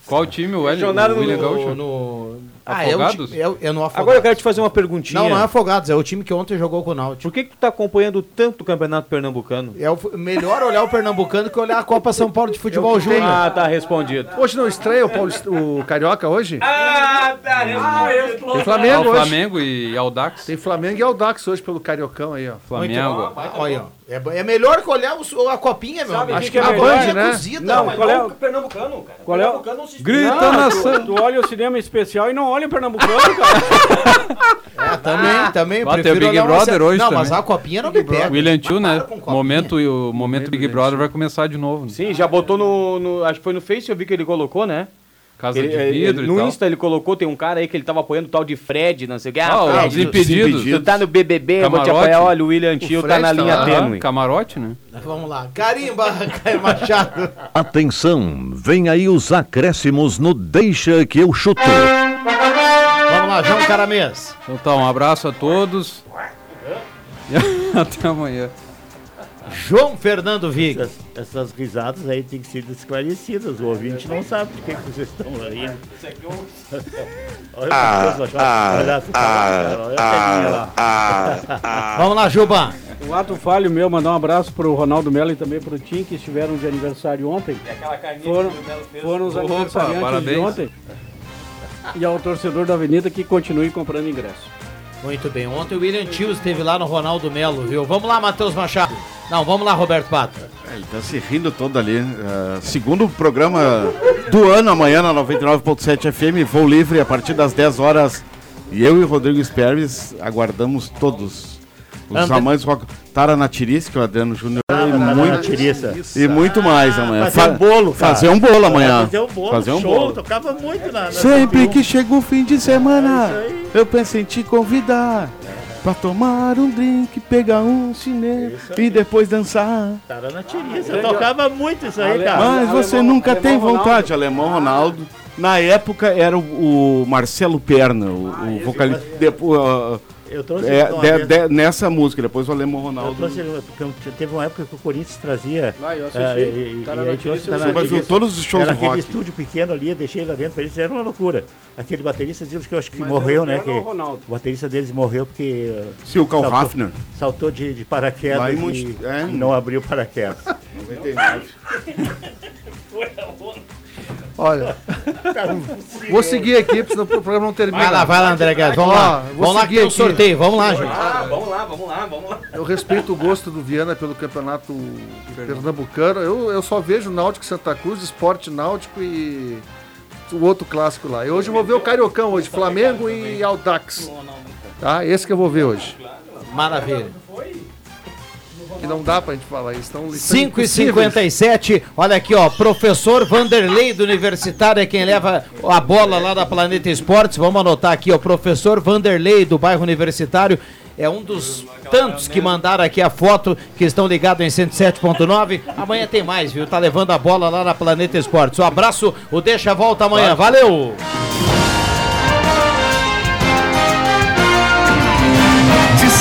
Qual time o Wellington? William no-? No... Ah, é, o, Afogados? é, o- é no Afogados. Agora eu quero te fazer uma perguntinha. Não, não é Afogados, é o time que ontem jogou com o Náutico. Por que, que tu tá acompanhando tanto o Campeonato Pernambucano? É o, melhor olhar o Pernambucano que olhar a Copa São Paulo de Futebol Júnior. Ah, tá respondido. Hoje não estreia o, Paulista, o Carioca hoje? Ah, tá Tem Ah, Flamengo hoje. Flamengo e Aldax. Tem Flamengo e Aldax hoje pelo Cariocão aí, ó. Flamengo. Olha, ó. É, é melhor que olhar o a copinha, meu amigo. Acho que é a melhor, Band é né? cozida. Não, velho. qual é o- Pernambucano, cara. Qual é o- Pernambucano não se Grita Não, nação. tu, tu olha o cinema especial e não olha o Pernambucano, cara. É, também, também. Vai ter prefiro o Big Brother hoje Não, mas também. a copinha não me pega. William Tio, né? Momento, o momento Big Brother vai começar de novo. né? Sim, já botou no, no- Acho que foi no Face, eu vi que ele colocou, né? Casa Ele- de ele- vidro no e tal. Insta ele colocou, tem um cara aí que ele tava apoiando o tal de Fred, não sei o que. Ah, os Fred, tu- impedidos. Tu tá no BBB, eu vou te Camarote. apoiar. Olha, o William Tio tá na tá linha lá. tênue. Camarote, né? Vamos lá. Carimba, Caio Machado. Atenção, vem aí os acréscimos no Deixa que eu chuto. Vamos lá, João Caramês. Então tá, um abraço a todos. Até amanhã. João Fernando Vig. Essas, essas risadas aí têm que ser esclarecidas. O ouvinte não sabe de que, que vocês estão rindo. Olha o que ah, olha, ah, olha a telinha lá. Vamos lá, Juba. Um ato falho meu, mandar um abraço pro Ronaldo Melo e também pro Tim, que estiveram de aniversário ontem. Foram, foram os Opa, aniversariantes parabéns. de ontem. E ao torcedor da Avenida que continue comprando ingresso. Muito bem. Ontem o William Tio esteve lá no Ronaldo Melo, viu? Vamos lá, Matheus Machado. Não, vamos lá, Roberto Pato. É, Ele tá se rindo todo ali. Ah, segundo programa do ano, amanhã na 99.7 FM, voo livre a partir das 10 horas. E eu e o Rodrigo Esperves aguardamos todos. Os Ante- amantes rock. Tara Natiris, que é o Adriano Júnior. e, Tara muito, e muito mais amanhã. Fazer Fa- um bolo, cara. Fazer um bolo amanhã. Fazer um bolo, Fazer um show, bolo. tocava muito na, na Sempre 101. que chega o fim de semana, É eu penso em te convidar. Pra tomar um drink, pegar um cinema e depois dançar. Tara Natiriça. Tocava muito isso aí, Ale- cara. Mas você Alemão- nunca tem Alemão vontade, Alemão Ronaldo. Na época era o, o Marcelo Perna, o, o vocalista. Depois, ah, Eu trouxe É, uma de- de- nessa música, depois o Alemão Eu Ronaldo. trouxe, porque teve uma época que o Corinthians trazia. Ah, eu assisti. eh, e- e- Tá e trouxe, tá notícia. todos os shows Era do aquele rock. estúdio pequeno ali, eu deixei lá dentro, pra eles era uma loucura. Aquele baterista diz que eu acho que Mas morreu, né? o Que o baterista deles morreu porque. Sim, o Karl saltou- Hafner. Saltou de, de paraquedas Lá e Monte- é. não abriu paraquedas. 99. Olha, vou seguir aqui, porque senão o programa não termina. Vai lá, vai lá, André Guedes. Vamos lá. vou Vamos lá que seguir tem sorteio. Vamos lá, gente. Ah, vamos lá, vamos lá, vamos lá. Eu respeito o gosto do Viana pelo campeonato pernambucano. Eu, eu só vejo Náutico Santa Cruz, Esporte Náutico e o outro clássico lá. E hoje eu vou ver o Cariocão hoje, Flamengo e Audax. Tá? Esse que eu vou ver hoje. Maravilha. Que não dá pra gente falar isso. Então, 5 e 57 olha aqui, ó. Professor Vanderlei do Universitário é quem leva a bola lá da Planeta Esportes. Vamos anotar aqui, ó. Professor Vanderlei do bairro Universitário. É um dos tantos que mandaram aqui a foto, que estão ligados em 107.9. Amanhã tem mais, viu? Tá levando a bola lá na Planeta Esportes. Um abraço, o Deixa Volta amanhã. Valeu!